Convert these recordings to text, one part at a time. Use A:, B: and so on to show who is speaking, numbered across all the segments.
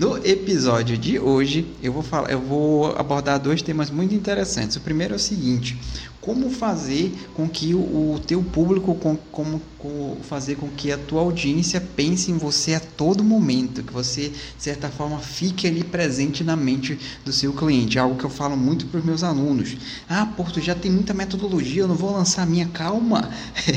A: No episódio de hoje, eu vou falar, eu vou abordar dois temas muito interessantes. O primeiro é o seguinte: como fazer com que o, o teu público, com, como com, fazer com que a tua audiência pense em você a todo momento, que você de certa forma fique ali presente na mente do seu cliente. É algo que eu falo muito para os meus alunos. Ah, Porto, já tem muita metodologia, eu não vou lançar a minha calma.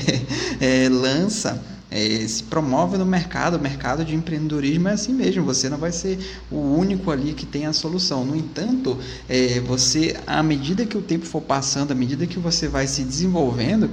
A: é, lança é, se promove no mercado, o mercado de empreendedorismo é assim mesmo, você não vai ser o único ali que tem a solução. No entanto, é, você, à medida que o tempo for passando, à medida que você vai se desenvolvendo,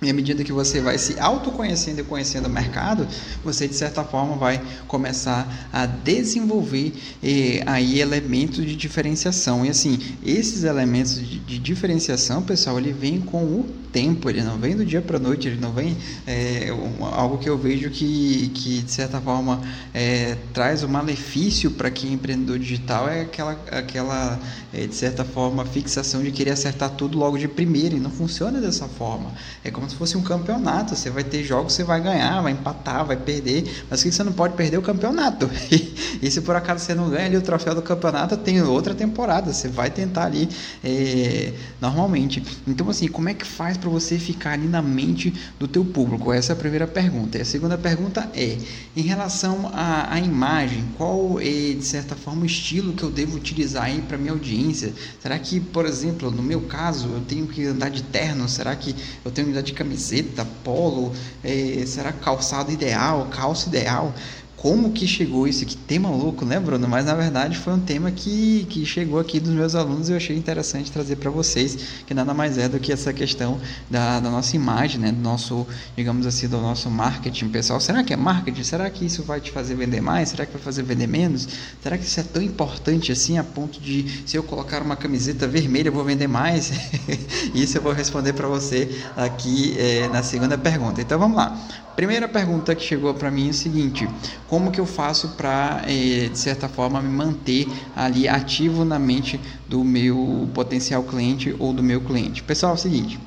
A: e à medida que você vai se autoconhecendo e conhecendo o mercado, você de certa forma vai começar a desenvolver eh, aí elementos de diferenciação. E assim, esses elementos de, de, diferenciação, pessoal, ele vem com o tempo, ele não vem do dia para a noite, ele não vem é, um, algo que eu vejo que, que de certa forma é, traz um malefício para quem é empreendedor digital é aquela, aquela é, de certa forma fixação de querer acertar tudo logo de primeira e não funciona dessa forma. É como se fosse um campeonato. Você vai ter jogos, você vai ganhar, vai empatar, vai perder, mas que você não pode perder o campeonato. e se por acaso você não ganha ali o troféu do campeonato, tem outra temporada. Você vai tentar ali é, normalmente. Então assim, como é que faz para você ficar ali na mente do teu público? Essa é a primeira pergunta. E a segunda pergunta é em relação à, à imagem, qual é de certa forma o estilo que eu devo utilizar aí para minha audiência? Será que, por exemplo, no meu caso, eu tenho que andar de terno? Será que eu tenho que andar de camiseta, polo, é, será calçado ideal, calça ideal? Como que chegou isso? Que tema louco, né, Bruno? Mas na verdade foi um tema que, que chegou aqui dos meus alunos e eu achei interessante trazer para vocês, que nada mais é do que essa questão da, da nossa imagem, né? Do nosso, digamos assim, do nosso marketing pessoal. Será que é marketing? Será que isso vai te fazer vender mais? Será que vai fazer vender menos? Será que isso é tão importante assim a ponto de se eu colocar uma camiseta vermelha eu vou vender mais? isso eu vou responder para você aqui é, na segunda pergunta. Então vamos lá. Primeira pergunta que chegou para mim é o seguinte: como que eu faço para, eh, de certa forma, me manter ali ativo na mente do meu potencial cliente ou do meu cliente? Pessoal, é o seguinte.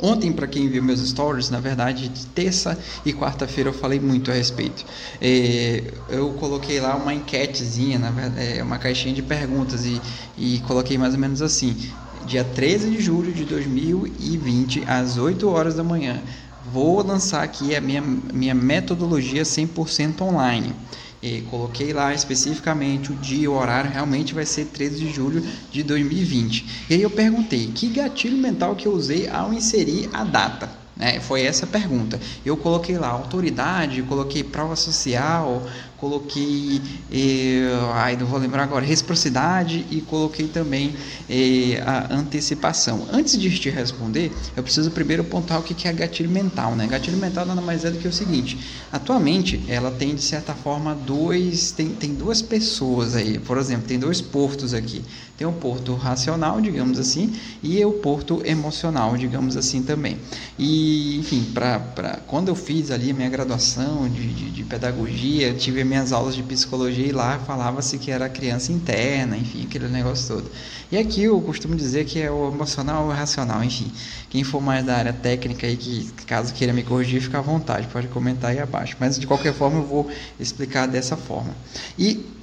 A: Ontem, para quem viu meus stories, na verdade, de terça e quarta-feira eu falei muito a respeito. É, eu coloquei lá uma enquetezinha, verdade, é, uma caixinha de perguntas e, e coloquei mais ou menos assim: dia 13 de julho de 2020, às 8 horas da manhã, vou lançar aqui a minha, minha metodologia 100% online. E coloquei lá especificamente o dia, o horário, realmente vai ser 13 de julho de 2020. E aí eu perguntei, que gatilho mental que eu usei ao inserir a data? É, foi essa a pergunta. Eu coloquei lá autoridade, coloquei prova social, coloquei, eh, ai, não vou lembrar agora, reciprocidade e coloquei também eh, a antecipação. Antes de te responder, eu preciso primeiro apontar o que é gatilho mental, né? Gatilho mental nada mais é do que o seguinte: atualmente ela tem de certa forma dois, tem, tem duas pessoas aí, por exemplo, tem dois portos aqui. Tem o porto racional, digamos assim, e o porto emocional, digamos assim também. E, enfim, pra, pra, quando eu fiz ali a minha graduação de, de, de pedagogia, tive minhas aulas de psicologia e lá falava-se que era criança interna, enfim, aquele negócio todo. E aqui eu costumo dizer que é o emocional ou o racional, enfim. Quem for mais da área técnica aí, que caso queira me corrigir, fica à vontade, pode comentar aí abaixo. Mas de qualquer forma eu vou explicar dessa forma. E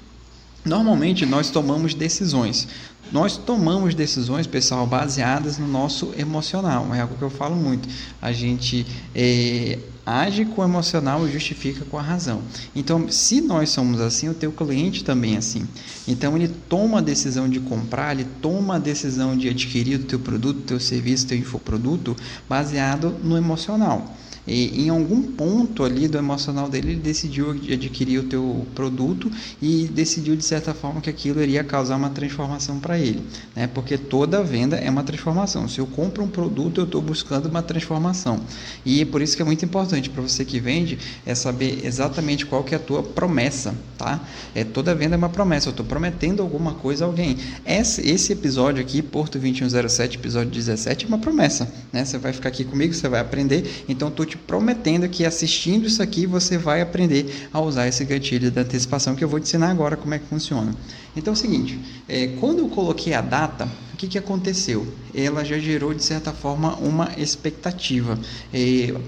A: Normalmente nós tomamos decisões. Nós tomamos decisões, pessoal, baseadas no nosso emocional. É algo que eu falo muito. A gente é, age com o emocional e justifica com a razão. Então, se nós somos assim, o teu cliente também é assim. Então, ele toma a decisão de comprar, ele toma a decisão de adquirir o teu produto, teu serviço, teu infoproduto, baseado no emocional. E, em algum ponto ali do emocional dele, ele decidiu adquirir o teu produto e decidiu de certa forma que aquilo iria causar uma transformação para ele, né? Porque toda venda é uma transformação. Se eu compro um produto, eu estou buscando uma transformação. E é por isso que é muito importante para você que vende é saber exatamente qual que é a tua promessa, tá? É toda venda é uma promessa. Eu estou prometendo alguma coisa a alguém. Esse, esse episódio aqui, Porto 2107, episódio 17, é uma promessa, né? Você vai ficar aqui comigo, você vai aprender. Então, estou te prometendo que assistindo isso aqui você vai aprender a usar esse gatilho da antecipação que eu vou te ensinar agora como é que funciona. Então é o seguinte, é, quando eu coloquei a data, que, que aconteceu? Ela já gerou, de certa forma, uma expectativa.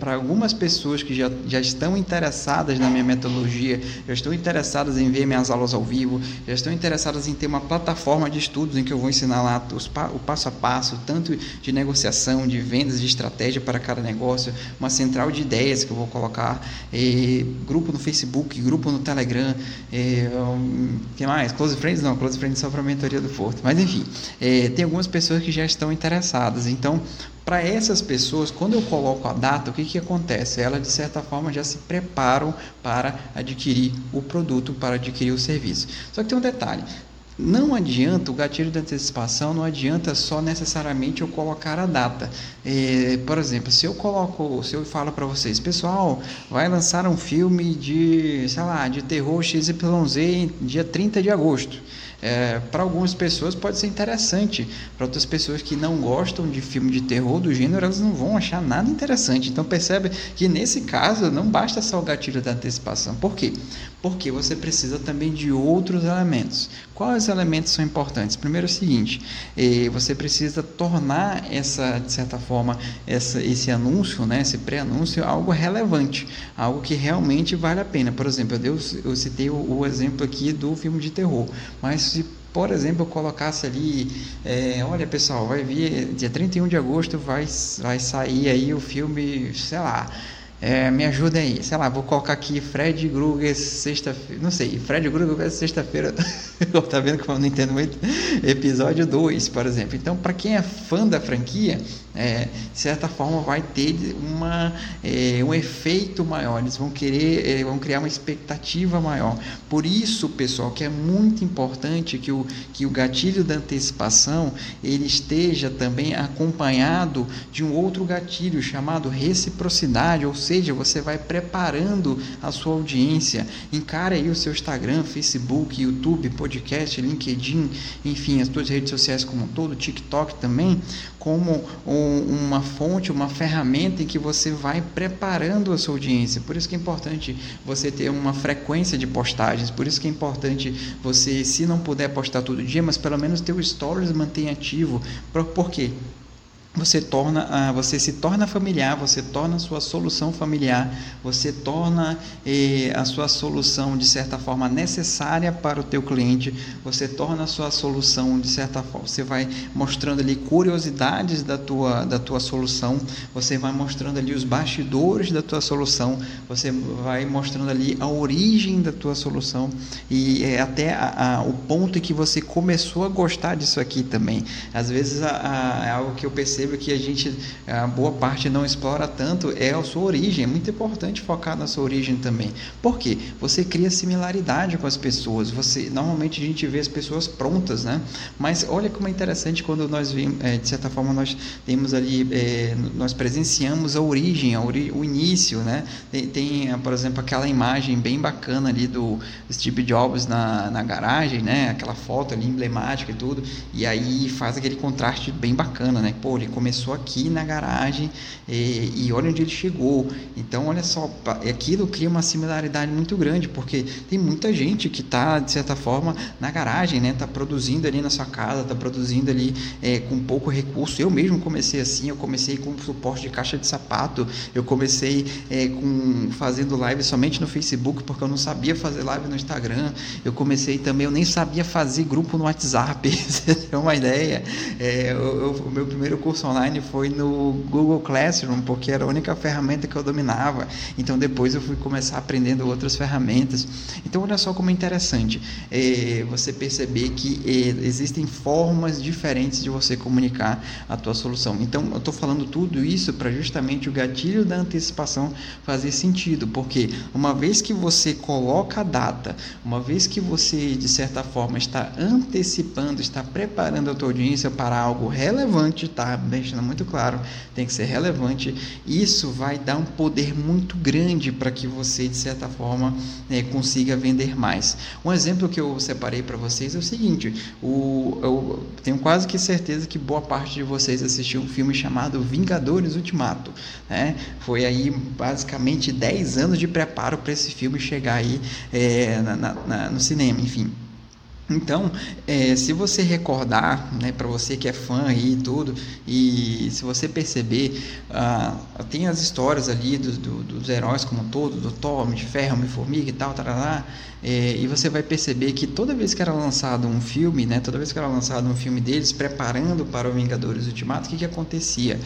A: Para algumas pessoas que já, já estão interessadas na minha metodologia, já estão interessadas em ver minhas aulas ao vivo, já estão interessadas em ter uma plataforma de estudos em que eu vou ensinar lá os, o passo a passo, tanto de negociação, de vendas, de estratégia para cada negócio, uma central de ideias que eu vou colocar, grupo no Facebook, grupo no Telegram, um, que mais? Close Friends? Não, Close Friends só para a mentoria do Porto. Mas enfim, é, tem algumas pessoas que já estão interessadas. Então, para essas pessoas, quando eu coloco a data, o que, que acontece? Elas, de certa forma, já se preparam para adquirir o produto, para adquirir o serviço. Só que tem um detalhe: não adianta, o gatilho de antecipação não adianta só necessariamente eu colocar a data. É, por exemplo, se eu coloco, se eu falo para vocês, pessoal, vai lançar um filme de, sei lá, de terror XYZ dia 30 de agosto. É, para algumas pessoas pode ser interessante, para outras pessoas que não gostam de filme de terror do gênero, elas não vão achar nada interessante. Então percebe que nesse caso não basta só o gatilho da antecipação. Por quê? Porque você precisa também de outros elementos. Quais elementos são importantes? Primeiro é o seguinte: eh, você precisa tornar essa, de certa forma, essa, esse anúncio, né, esse pré-anúncio, algo relevante, algo que realmente vale a pena. Por exemplo, eu, eu citei o, o exemplo aqui do filme de terror, mas se por exemplo, eu colocasse ali, é, olha pessoal, vai vir dia 31 de agosto vai, vai sair aí o filme, sei lá, é, me ajuda aí, sei lá, vou colocar aqui Fred Krueger sexta-feira, não sei, Fred Krueger sexta-feira, tá vendo que eu não entendo muito, episódio 2, por exemplo. Então, para quem é fã da franquia, é, de certa forma vai ter uma, é, um efeito maior, eles vão querer, é, vão criar uma expectativa maior. Por isso, pessoal, que é muito importante que o, que o gatilho da antecipação ele esteja também acompanhado de um outro gatilho chamado reciprocidade, ou seja, você vai preparando a sua audiência. Encare aí o seu Instagram, Facebook, YouTube, podcast, LinkedIn, enfim, as suas redes sociais como um todo, TikTok também, como um, uma fonte, uma ferramenta em que você vai preparando a sua audiência. Por isso que é importante você ter uma frequência de postagens, por isso que é importante você, se não puder postar todo dia, mas pelo menos ter o stories mantenha ativo. Por quê? Você torna ah, você se torna familiar você torna a sua solução familiar você torna eh, a sua solução de certa forma necessária para o teu cliente você torna a sua solução de certa forma você vai mostrando ali curiosidades da tua da tua solução você vai mostrando ali os bastidores da tua solução você vai mostrando ali a origem da tua solução e é até a, a, o ponto em que você começou a gostar disso aqui também. Às vezes a, é algo que eu percebo percebo que a gente, a boa parte não explora tanto é a sua origem. É muito importante focar na sua origem também. Por quê? Você cria similaridade com as pessoas. Você Normalmente a gente vê as pessoas prontas, né? Mas olha como é interessante quando nós vimos, é, de certa forma, nós temos ali, é, nós presenciamos a origem, a ori o início, né? Tem, tem, por exemplo, aquela imagem bem bacana ali do Steve Jobs na, na garagem, né? Aquela foto ali emblemática e tudo. E aí faz aquele contraste bem bacana, né? Pô, ele começou aqui na garagem e, e olha onde ele chegou. Então, olha só, aquilo cria uma similaridade muito grande, porque tem muita gente que está, de certa forma, na garagem, né? Está produzindo ali na sua casa, está produzindo ali é, com pouco recurso. Eu mesmo comecei assim, eu comecei com suporte de caixa de sapato, eu comecei é, com fazendo live somente no Facebook, porque eu não sabia fazer live no Instagram. Eu comecei também, eu nem sabia fazer grupo no WhatsApp, você tem uma ideia. É, o meu primeiro curso curso online foi no Google Classroom, porque era a única ferramenta que eu dominava. Então depois eu fui começar aprendendo outras ferramentas. Então olha só como é interessante é, você perceber que é, existem formas diferentes de você comunicar a tua solução. Então eu estou falando tudo isso para justamente o gatilho da antecipação fazer sentido, porque uma vez que você coloca a data, uma vez que você de certa forma está antecipando, está preparando a tua audiência para algo relevante, tá? Deixando muito claro, tem que ser relevante. Isso vai dar um poder muito grande para que você, de certa forma, né, consiga vender mais. Um exemplo que eu separei para vocês é o seguinte: o, eu tenho quase que certeza que boa parte de vocês assistiu um filme chamado Vingadores Ultimato. Né? Foi aí basicamente 10 anos de preparo para esse filme chegar aí é, na, na, no cinema, enfim. Então, é, se você recordar, né, para você que é fã e tudo, e se você perceber, ah, tem as histórias ali do, do, dos heróis como um todo, do Thor, de Ferro, Homem-Formiga e tal, tarará, é, e você vai perceber que toda vez que era lançado um filme, né, toda vez que era lançado um filme deles, preparando para o Vingadores Ultimato, o que, que acontecia?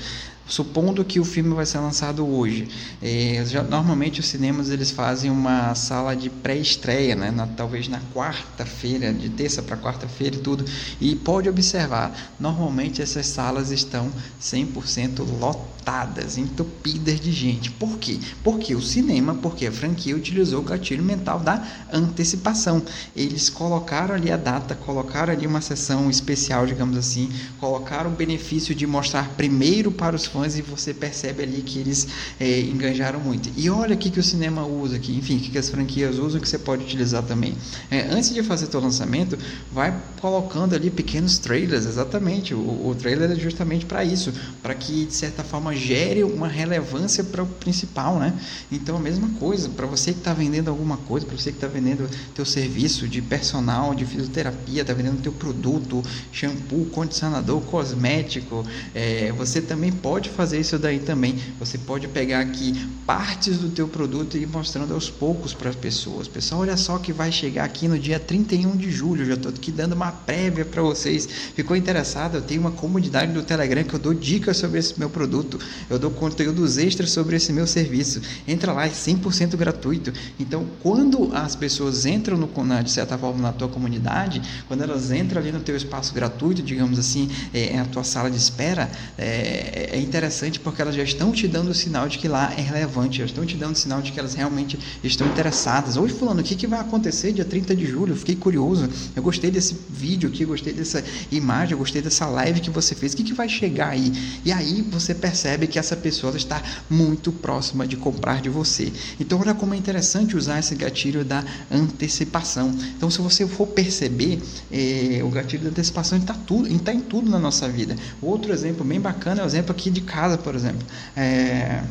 A: Supondo que o filme vai ser lançado hoje, é, já, normalmente os cinemas eles fazem uma sala de pré-estreia, né, na, talvez na quarta-feira, de terça para quarta-feira e tudo, e pode observar, normalmente essas salas estão 100% lotadas, entupidas de gente. Por quê? Porque o cinema, porque a franquia utilizou o gatilho mental da antecipação. Eles colocaram ali a data, colocaram ali uma sessão especial, digamos assim, colocaram o benefício de mostrar primeiro para os fãs e você percebe ali que eles é, enganjaram muito. E olha o que, que o cinema usa aqui, enfim, o que, que as franquias usam que você pode utilizar também. É, antes de fazer teu lançamento, vai colocando ali pequenos trailers, exatamente. O, o trailer é justamente para isso, para que de certa forma gere uma relevância para o principal, né? Então a mesma coisa, para você que está vendendo alguma coisa, para você que está vendendo teu serviço de personal, de fisioterapia, está vendendo teu produto, shampoo, condicionador, cosmético, é, você também pode pode fazer isso daí também. Você pode pegar aqui partes do teu produto e ir mostrando aos poucos para as pessoas. Pessoal, olha só que vai chegar aqui no dia 31 de julho. Eu já estou aqui dando uma prévia para vocês. Ficou interessado? Eu tenho uma comunidade do Telegram que eu dou dicas sobre esse meu produto. Eu dou conteúdos extras sobre esse meu serviço. Entra lá, é 100% gratuito. Então, quando as pessoas entram no, na, de certa forma na tua comunidade, quando elas entram ali no teu espaço gratuito, digamos assim, é, é a tua sala de espera, é, é interessante porque elas já estão te dando o sinal de que lá é relevante, já estão te dando o sinal de que elas realmente estão interessadas. Oi, fulano, o que, que vai acontecer dia 30 de julho? Eu fiquei curioso, eu gostei desse vídeo aqui, eu gostei dessa imagem, eu gostei dessa live que você fez, o que, que vai chegar aí? E aí você percebe que essa pessoa está muito próxima de comprar de você. Então, olha como é interessante usar esse gatilho da antecipação. Então, se você for perceber, eh, o gatilho da antecipação está está em tudo na nossa vida. Outro exemplo bem bacana é o exemplo aqui de casa, por exemplo. É,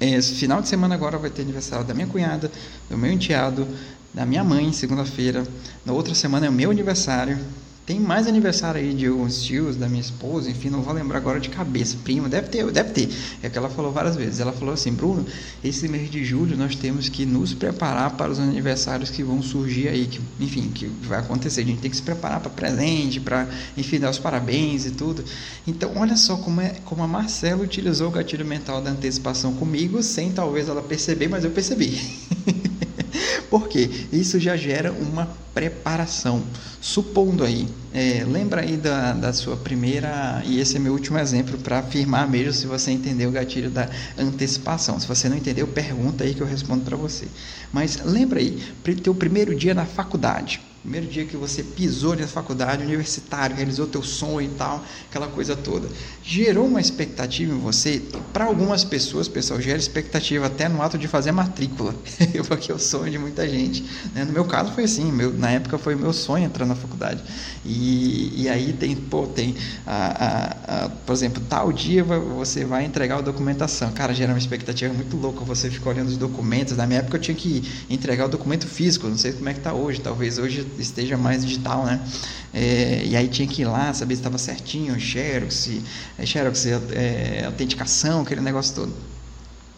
A: esse final de semana agora vai ter aniversário da minha cunhada, do meu enteado, da minha mãe, segunda-feira. Na outra semana é o meu aniversário. Tem mais aniversário aí de alguns tios, da minha esposa, enfim, não vou lembrar agora de cabeça. Prima, deve ter, deve ter. É que ela falou várias vezes. Ela falou assim, Bruno, esse mês de julho nós temos que nos preparar para os aniversários que vão surgir aí, que, enfim, que vai acontecer. A gente tem que se preparar para presente, para, enfim, dar os parabéns e tudo. Então, olha só como, é, como a Marcela utilizou o gatilho mental da antecipação comigo, sem talvez ela perceber, mas eu percebi. Porque isso já gera uma preparação. Supondo aí, é, lembra aí da, da sua primeira, e esse é meu último exemplo para afirmar mesmo se você entendeu o gatilho da antecipação. Se você não entendeu, pergunta aí que eu respondo para você. Mas lembra aí, teu primeiro dia na faculdade primeiro dia que você pisou na faculdade, universitário, realizou teu sonho e tal, aquela coisa toda. Gerou uma expectativa em você? Para algumas pessoas, pessoal, gera expectativa até no ato de fazer matrícula, porque é o sonho de muita gente. Né? No meu caso foi assim, meu, na época foi meu sonho entrar na faculdade. E, e aí tem, pô, tem, a, a, a, por exemplo, tal dia você vai entregar a documentação. Cara, gera uma expectativa muito louca, você fica olhando os documentos. Na minha época eu tinha que entregar o documento físico, não sei como é que está hoje, talvez hoje esteja mais digital, né? É, e aí tinha que ir lá, saber se estava certinho, Xerox, é, Xerox, é, autenticação, aquele negócio todo.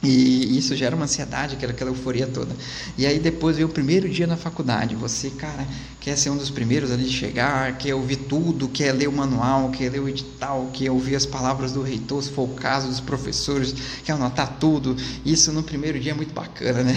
A: E isso gera uma ansiedade, aquela, aquela euforia toda. E aí depois vem o primeiro dia na faculdade. Você, cara, quer ser um dos primeiros ali de chegar, quer ouvir tudo, quer ler o manual, quer ler o edital, quer ouvir as palavras do reitor, se for o caso, dos professores, quer anotar tudo. Isso no primeiro dia é muito bacana, né?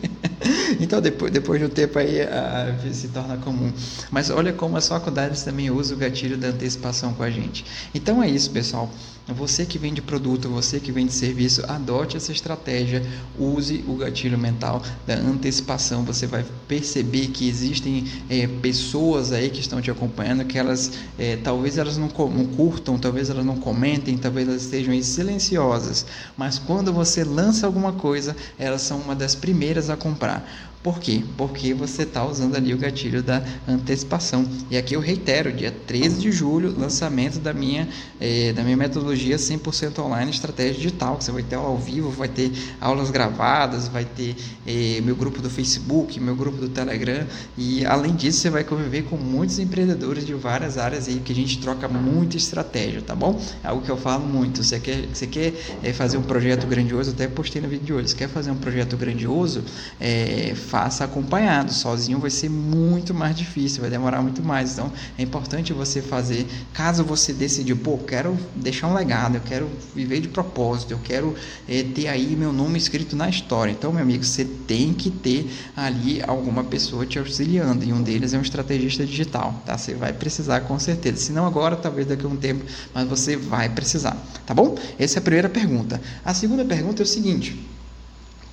A: então depois, depois de um tempo aí a, se torna comum. Mas olha como as faculdades também usam o gatilho da antecipação com a gente. Então é isso, pessoal. Você que vende produto, você que vende serviço, adote essa estratégia, use o gatilho mental da antecipação. Você vai perceber que existem é, pessoas aí que estão te acompanhando, que elas é, talvez elas não, não, curtam, talvez elas não comentem, talvez elas estejam silenciosas, mas quando você lança alguma coisa, elas são uma das primeiras a comprar. Por quê? Porque você está usando ali o gatilho da antecipação. E aqui eu reitero, dia 13 de julho, lançamento da minha, eh, da minha metodologia 100% online estratégia digital. Você vai ter ao vivo, vai ter aulas gravadas, vai ter eh, meu grupo do Facebook, meu grupo do Telegram. E além disso, você vai conviver com muitos empreendedores de várias áreas aí que a gente troca muita estratégia, tá bom? É algo que eu falo muito. Você quer, você quer eh, fazer um projeto grandioso, até postei no vídeo de hoje. Você quer fazer um projeto grandioso? É, faça acompanhado. Sozinho vai ser muito mais difícil, vai demorar muito mais. Então é importante você fazer. Caso você decidir, pô, quero deixar um legado, eu quero viver de propósito, eu quero é, ter aí meu nome escrito na história. Então, meu amigo, você tem que ter ali alguma pessoa te auxiliando. E um deles é um estrategista digital, tá? Você vai precisar com certeza. Se não agora, talvez daqui a um tempo, mas você vai precisar, tá bom? Essa é a primeira pergunta. A segunda pergunta é o seguinte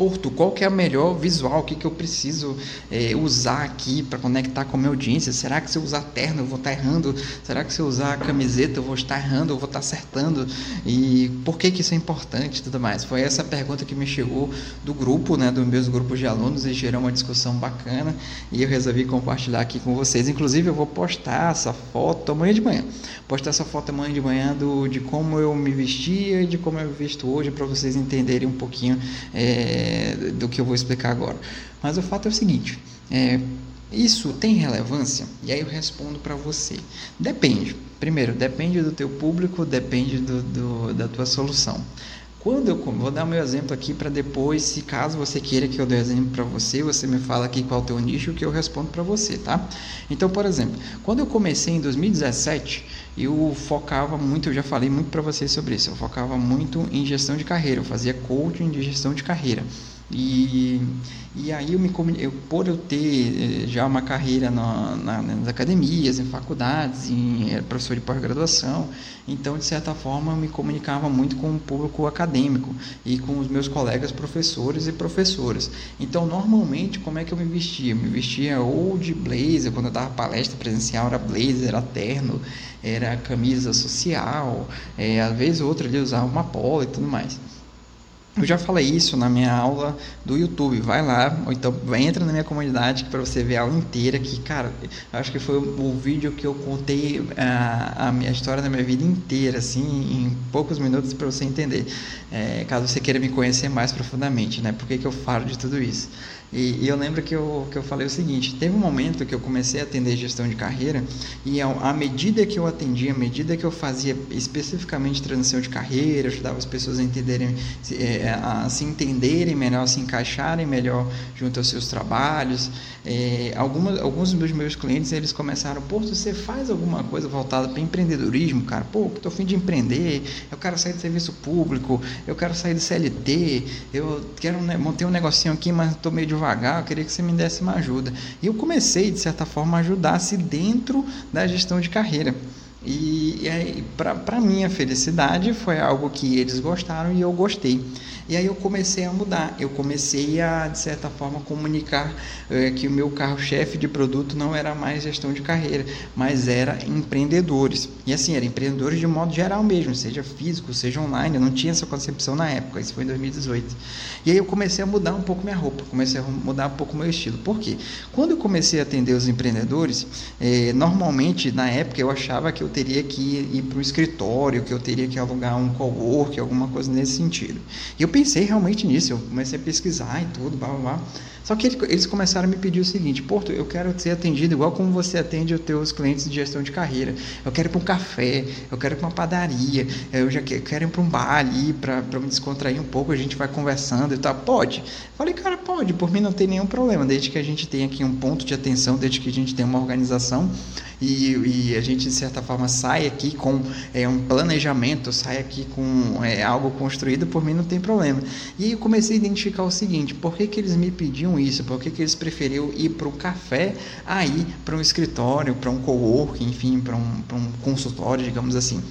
A: Porto, qual que é o melhor visual, o que, que eu preciso é, usar aqui para conectar com a minha audiência? Será que se eu usar terno eu vou estar tá errando? Será que se eu usar camiseta eu vou estar errando, eu vou estar tá acertando? E por que, que isso é importante e tudo mais? Foi essa pergunta que me chegou do grupo, né, dos meus grupos de alunos e gerou uma discussão bacana e eu resolvi compartilhar aqui com vocês. Inclusive eu vou postar essa foto amanhã de manhã. Postar essa foto amanhã de manhã do, de como eu me vestia e de como eu me visto hoje para vocês entenderem um pouquinho é, do que eu vou explicar agora. Mas o fato é o seguinte: é, isso tem relevância? E aí eu respondo para você. Depende. Primeiro, depende do teu público, depende do, do, da tua solução. Quando eu vou dar meu exemplo aqui para depois, se caso você queira que eu dê exemplo para você, você me fala aqui qual é o teu nicho que eu respondo para você, tá? Então, por exemplo, quando eu comecei em 2017, eu focava muito, eu já falei muito para vocês sobre isso, eu focava muito em gestão de carreira, eu fazia coaching de gestão de carreira. E, e aí eu me eu, por eu ter eh, já uma carreira na, na, nas academias, em faculdades, em era professor de pós-graduação, então de certa forma eu me comunicava muito com o público acadêmico e com os meus colegas professores e professoras. Então normalmente como é que eu me vestia? Eu me vestia ou de blazer, quando eu dava palestra presencial era blazer, era terno, era camisa social, é, às vezes outra ali usava uma polo e tudo mais. Eu já falei isso na minha aula do YouTube. Vai lá, ou então entra na minha comunidade para você ver a aula inteira. Que, cara, acho que foi o, vídeo que eu contei a, a minha história da minha vida inteira, assim, em poucos minutos para você entender. É, caso você queira me conhecer mais profundamente, né? Por que, que eu falo de tudo isso? E, e, eu lembro que eu, que eu falei o seguinte: teve um momento que eu comecei a atender gestão de carreira, e à medida que eu atendia, à medida que eu fazia especificamente transição de carreira, ajudava as pessoas a entenderem, é, a se entenderem melhor, a se encaixarem melhor junto aos seus trabalhos. É, algumas, alguns dos meus clientes eles começaram: pô, você faz alguma coisa voltada para empreendedorismo, cara? Pô, estou fim de empreender, eu quero sair do serviço público, eu quero sair do CLT, eu quero né, um negocinho aqui, mas estou meio de devagar, eu queria que você me desse uma ajuda. E eu comecei, de certa forma, a ajudar-se dentro da gestão de carreira. E, e para minha felicidade foi algo que eles gostaram e eu gostei. E aí eu comecei a mudar, eu comecei a, de certa forma, comunicar é, que o meu carro-chefe de produto não era mais gestão de carreira, mas era empreendedores. E assim, era empreendedores de modo geral mesmo, seja físico, seja online, eu não tinha essa concepção na época, isso foi em 2018. E aí eu comecei a mudar um pouco minha roupa, comecei a mudar um pouco meu estilo. Por quê? Quando eu comecei a atender os empreendedores, é, normalmente, na época, eu achava que eu teria que ir, para o escritório, que eu teria que alugar um cowork, alguma coisa nesse sentido. E eu pensei realmente nisso, eu comecei a pesquisar e tudo, blá blá blá. Só que eles começaram a me pedir o seguinte: Porto, eu quero ser atendido igual como você atende os teus clientes de gestão de carreira. Eu quero ir para um café, eu quero ir para uma padaria, eu já quero ir para um bar ali para me descontrair um pouco, a gente vai conversando e tal. Pode? Falei, cara, pode, por mim não tem nenhum problema, desde que a gente tenha aqui um ponto de atenção, desde que a gente tenha uma organização e, e a gente, de certa forma, sai aqui com é, um planejamento, sai aqui com é, algo construído, por mim não tem problema. E aí eu comecei a identificar o seguinte: por que, que eles me pediam isso? Por que, que eles preferiam ir para um café a ir para um escritório, para um coworking, enfim, para um, um consultório, digamos assim?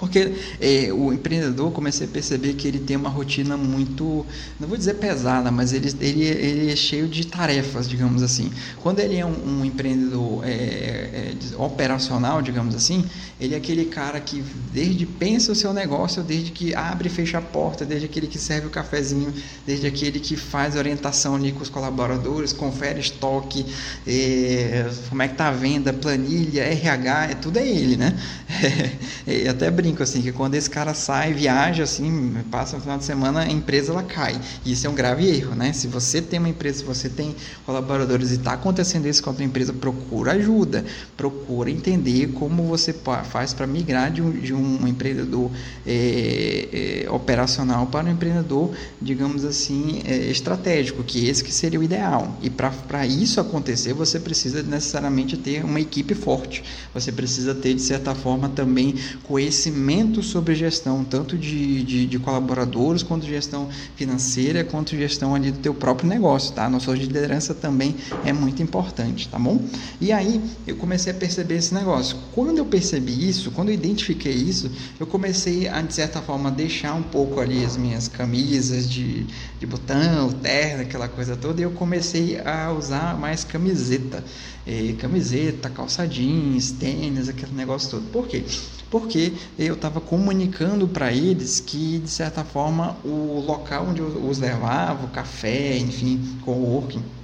A: Porque é, o empreendedor, comecei a perceber que ele tem uma rotina muito, não vou dizer pesada, mas ele, ele, ele é cheio de tarefas, digamos assim. Quando ele é um, um empreendedor é, é, operacional, digamos assim, ele é aquele cara que desde pensa o seu negócio, desde que abre e fecha a porta, desde aquele que serve o cafezinho, desde aquele que faz orientação ali com os colaboradores, confere estoque, é, como é que tá a venda, planilha, RH, é, tudo é ele, né? É, até brinco assim que quando esse cara sai, viaja assim, passa um final de semana, a empresa ela cai. E isso é um grave erro, né? Se você tem uma empresa, se você tem colaboradores e está acontecendo isso com a tua empresa, procura ajuda, procura entender como você faz para migrar de um, de um empreendedor é, é, operacional para um empreendedor, digamos assim, é, estratégico, que esse que seria o ideal. E para isso acontecer, você precisa necessariamente ter uma equipe forte. Você precisa ter de certa forma também conhecimento conhecimento sobre gestão, tanto de, de, de, colaboradores, quanto gestão financeira, quanto gestão ali do teu próprio negócio, tá? A noção de liderança também é muito importante, tá bom? E aí eu comecei a perceber esse negócio. Quando eu percebi isso, quando eu identifiquei isso, eu comecei a, de certa forma, deixar um pouco ali as minhas camisas de, de botão, terno, aquela coisa toda, e eu comecei a usar mais camiseta. Eh, camiseta, calça jeans, tênis, aquele negócio todo. Por quê? porque eu estava comunicando para eles que, de certa forma, o local onde eu os levava, o café, enfim, coworking, é,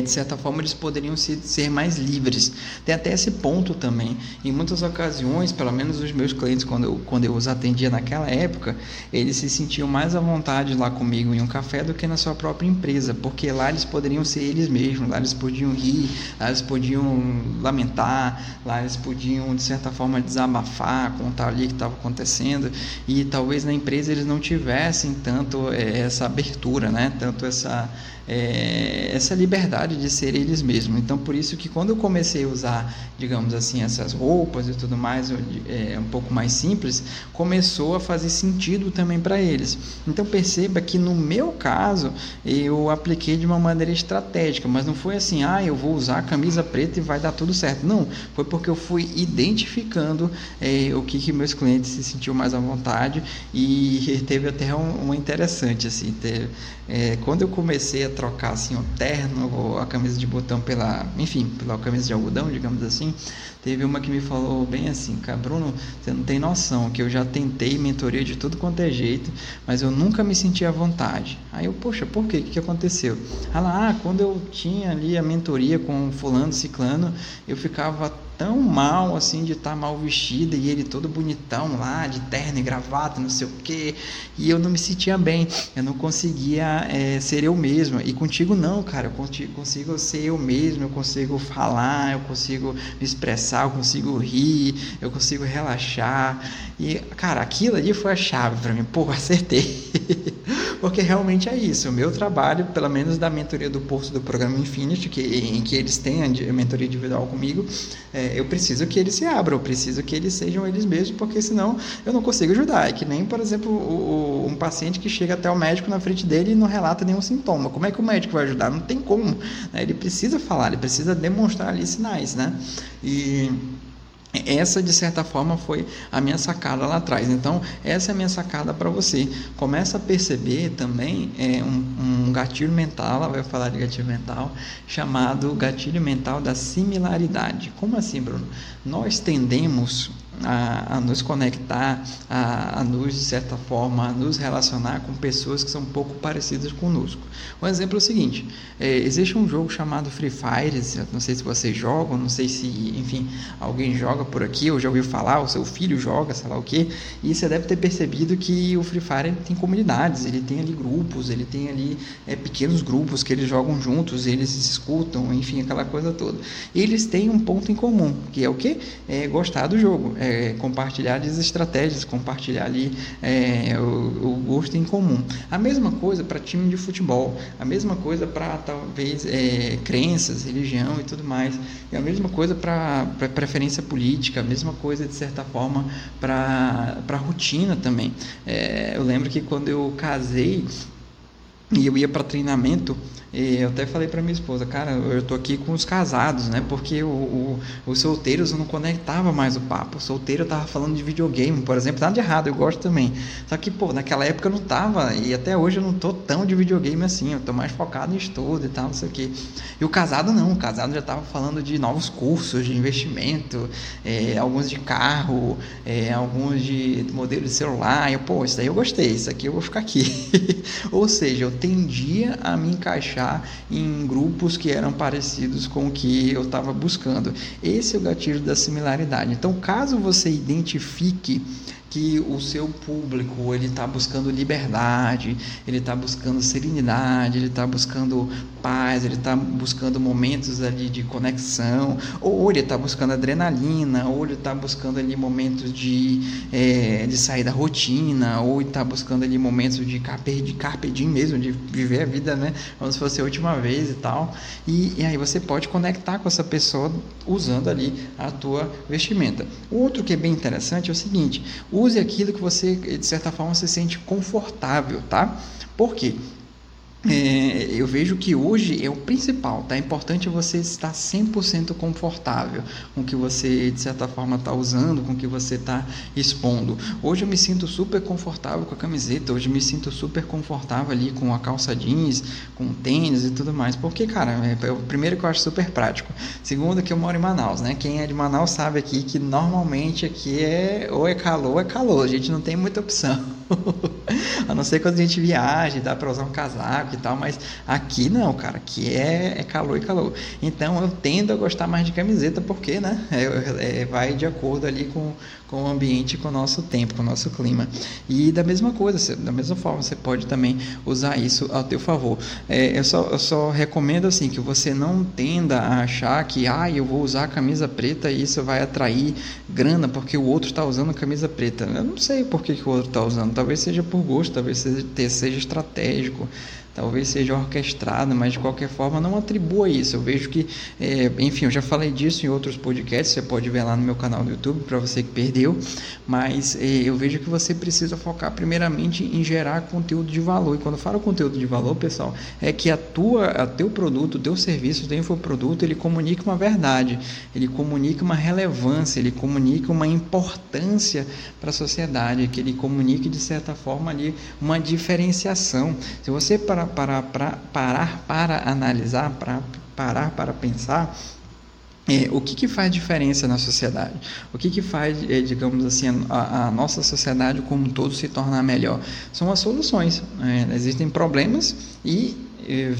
A: de certa forma eles poderiam ser, mais livres. Tem até esse ponto também. Em muitas ocasiões, pelo menos os meus clientes, quando eu, quando eu os atendia naquela época, eles se sentiam mais à vontade lá comigo em um café do que na sua própria empresa, porque lá eles poderiam ser eles mesmos, lá eles podiam rir, lá eles podiam lamentar, lá eles podiam, de certa forma, desabafar, contar ali o que estava acontecendo, e talvez na empresa eles não tivessem tanto é, essa abertura, né? tanto essa é, essa liberdade de ser eles mesmos. Então, por isso que quando eu comecei a usar, digamos assim, essas roupas e tudo mais, é, um pouco mais simples, começou a fazer sentido também para eles. Então, perceba que no meu caso, eu apliquei de uma maneira estratégica, mas não foi assim, ah, eu vou usar a camisa preta e vai dar tudo certo. Não, foi porque eu fui identificando é, o que, que meus clientes se sentiam mais à vontade e teve até um, um interessante, assim, teve, é, quando eu comecei a trocar assim o terno ou a camisa de botão pela, enfim, pela camisa de algodão, digamos assim, teve uma que me falou bem assim, cara, Bruno, você não tem noção que eu já tentei mentoria de tudo quanto é jeito, mas eu nunca me senti à vontade. Aí eu, poxa, por quê? O que, aconteceu? Ela, ah, quando eu tinha ali a mentoria com fulano, ciclano, eu ficava tão mal assim de estar tá mal vestida e ele todo bonitão lá, de terno e gravata, não sei o que, e eu não me sentia bem, eu não conseguia é, ser eu mesmo. E contigo não, cara, eu consigo, consigo ser eu mesmo, eu consigo falar, eu consigo me expressar, eu consigo rir, eu consigo relaxar. E, cara, aquilo ali foi a chave para mim, pô, acertei. porque realmente é isso. O meu trabalho, pelo menos da mentoria do posto do programa Infinity, que, em que eles têm a mentoria individual comigo, é, eu preciso que eles se abram, eu preciso que eles sejam eles mesmos, porque senão eu não consigo ajudar. É que nem, por exemplo, o, o, um paciente que chega até o médico na frente dele e não relata nenhum sintoma. Como é que o médico vai ajudar? Não tem como. Né? Ele precisa falar, ele precisa demonstrar ali sinais, né? E essa, de certa forma, foi a minha sacada lá atrás. Então, essa é a minha sacada para você. Começa a perceber também é, um, um gatilho mental, ela vai falar de gatilho mental, chamado gatilho mental da similaridade. Como assim, Bruno? Nós tendemos a, a nos conectar, a, a, nos, de certa forma, a nos relacionar com pessoas que são um pouco parecidas conosco. Um exemplo é o seguinte: é, existe um jogo chamado Free Fire, não sei se vocês jogam, não sei se, enfim, alguém joga por aqui, ou já ouviu falar, o seu filho joga, sei lá o que, e você deve ter percebido que o Free Fire tem comunidades, ele tem ali grupos, ele tem ali é, pequenos grupos que eles jogam juntos, eles se escutam, enfim, aquela coisa toda. E eles têm um ponto em comum, que é o que? É gostar do jogo. É, é, compartilhar as estratégias, compartilhar ali é, o, o, gosto em comum. A mesma coisa para time de futebol, a mesma coisa para talvez é, crenças, religião e tudo mais, e a mesma coisa para preferência política, a mesma coisa de certa forma para rotina também. É, eu lembro que quando eu casei e eu ia para treinamento E eu até falei para minha esposa, cara, eu tô aqui com os casados, né? Porque o, o, os solteiros não conectava mais o papo. O solteiro tava falando de videogame, por exemplo, nada de errado, eu gosto também. Só que, pô, naquela época eu não tava, e até hoje eu não tô tão de videogame assim, eu tô mais focado em estudo e tal, não sei o quê. E o casado não, o casado já tava falando de novos cursos de investimento, é, alguns de carro, é, alguns de modelo de celular. Eu, pô, isso daí eu gostei, isso aqui eu vou ficar aqui. Ou seja, eu tendia a me encaixar em grupos que eram parecidos com o que eu estava buscando. Esse é o gatilho da similaridade. Então, caso você identifique que o seu público ele está buscando liberdade, ele está buscando serenidade, ele está buscando paz, ele está buscando momentos ali de conexão, ou ele está buscando adrenalina, ou ele está buscando ali momentos de, é, de sair da rotina, ou está buscando ali momentos de carpe, de carpe diem mesmo, de viver a vida, né, como se fosse a última vez e tal. E, e aí você pode conectar com essa pessoa usando ali a tua vestimenta. Outro que é bem interessante é o seguinte: o use aquilo que você, de certa forma, se sente confortável, tá? Por quê? É, eu vejo que hoje é o principal, tá? É importante você estar 100% confortável com o que você, de certa forma, está usando, com o que você está expondo. Hoje eu me sinto super confortável com a camiseta, hoje eu me sinto super confortável ali com a calça jeans, com tênis e tudo mais. Porque, cara, é, é, o primeiro que eu acho super prático. Segundo, que eu moro em Manaus, né? Quem é de Manaus sabe aqui que normalmente aqui é ou é calor ou é calor, a gente não tem muita opção. a não ser quando a gente viaja, dá para usar um casaco e tal, mas aqui não, cara, aqui é, é calor e calor. Então eu tendo a gostar mais de camiseta, porque, né, é, é, vai de acordo ali com, com o ambiente, com o nosso tempo, com o nosso clima. E da mesma coisa, da mesma forma, você pode também usar isso ao teu favor. É, eu, só, eu só recomendo assim que você não tenda a achar que, ah, eu vou usar a camisa preta e isso vai atrair grana porque o outro está usando camisa preta. Eu não sei por que, que o outro está usando. Talvez seja por gosto, talvez seja, seja estratégico talvez seja orquestrado, mas de qualquer forma não atribua isso. Eu vejo que, é, enfim, eu já falei disso em outros podcasts, você pode ver lá no meu canal do YouTube para você que perdeu, mas é, eu vejo que você precisa focar primeiramente em gerar conteúdo de valor. E quando eu falo conteúdo de valor, pessoal, é que a tua, a teu produto, o teu serviço, o teu infoproduto, ele comunica uma verdade, ele comunica uma relevância, ele comunica uma importância para a sociedade, que ele comunique de certa forma ali uma diferenciação. Se você para para, para, parar para analisar, para parar para pensar, é, o que, que faz diferença na sociedade? O que, que faz, é, digamos assim, a, a, nossa sociedade como um todo se tornar melhor? São as soluções. É, existem problemas e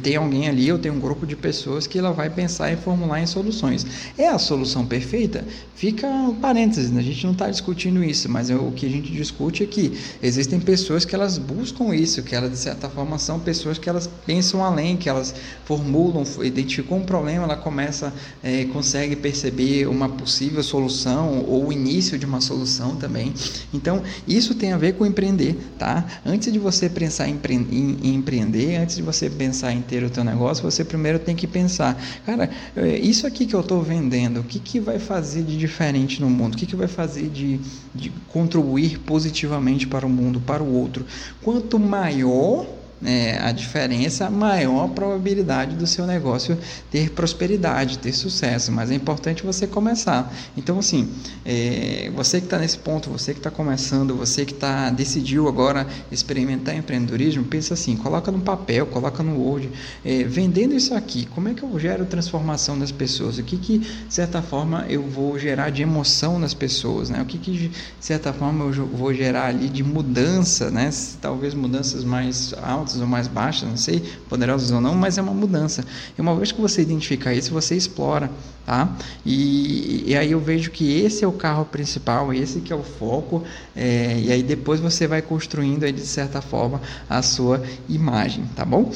A: tem alguém ali, eu tenho um grupo de pessoas que ela vai pensar e formular em soluções. É a solução perfeita? Fica um parênteses, né? a gente não está discutindo isso, mas é, o que a gente discute é que existem pessoas que elas buscam isso, que elas de certa forma são pessoas que elas pensam além, que elas formulam, identificam um problema, ela começa, é, consegue perceber uma possível solução ou o início de uma solução também. Então, isso tem a ver com empreender, tá? Antes de você pensar em, em empreender, antes de você pensar pensar ter o teu negócio, você primeiro tem que pensar, cara, é, isso aqui que eu estou vendendo, o que, que vai fazer de diferente no mundo? O que, que vai fazer de, de contribuir positivamente para o mundo, para o outro? Quanto maior é, a diferença, maior a probabilidade do seu negócio ter prosperidade, ter sucesso. Mas é importante você começar. Então, assim, é, você que está nesse ponto, você que está começando, você que está decidiu agora experimentar empreendedorismo, pensa assim: coloca no papel, coloca no Word, é, vendendo isso aqui, como é que eu gero transformação nas pessoas? O que, que de certa forma, eu vou gerar de emoção nas pessoas? Né? O que, que de certa forma, eu vou gerar ali de mudança, né? talvez mudanças mais altas altas ou mais baixas, não sei, poderosas ou não, mas é uma mudança. E uma vez que você identifica isso, você explora, tá? E, e aí eu vejo que esse é o carro principal, esse que é o foco, é, e aí depois você vai construindo aí, de certa forma a sua imagem, tá bom?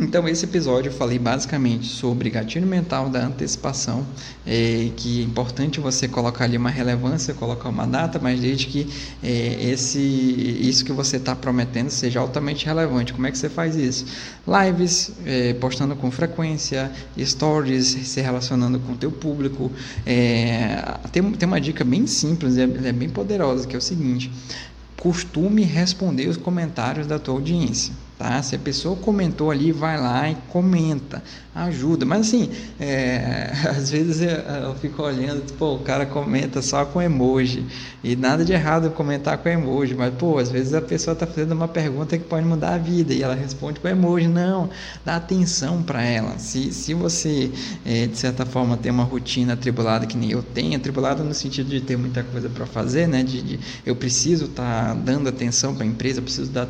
A: Então, esse episódio eu falei basicamente sobre gatilho mental da antecipação, é, que é importante você colocar ali uma relevância, colocar uma data, mas desde que é, esse, isso que você está prometendo seja altamente relevante. Como é que você faz isso? Lives, é, postando com frequência, stories, se relacionando com o teu público. É, tem, tem uma dica bem simples, é, é bem poderosa, que é o seguinte, costume responder os comentários da tua audiência tá? Se a pessoa comentou ali, vai lá e comenta, ajuda. Mas assim, é, às vezes eu, eu, fico olhando, pô, o cara comenta só com emoji. E nada de errado comentar com emoji, mas pô, às vezes a pessoa está fazendo uma pergunta que pode mudar a vida e ela responde com emoji. Não, dá atenção para ela. Se, se você, é, de certa forma, tem uma rotina atribulada que nem eu tenho, atribulada no sentido de ter muita coisa para fazer, né? De, de eu preciso estar tá dando atenção para a empresa, preciso dar,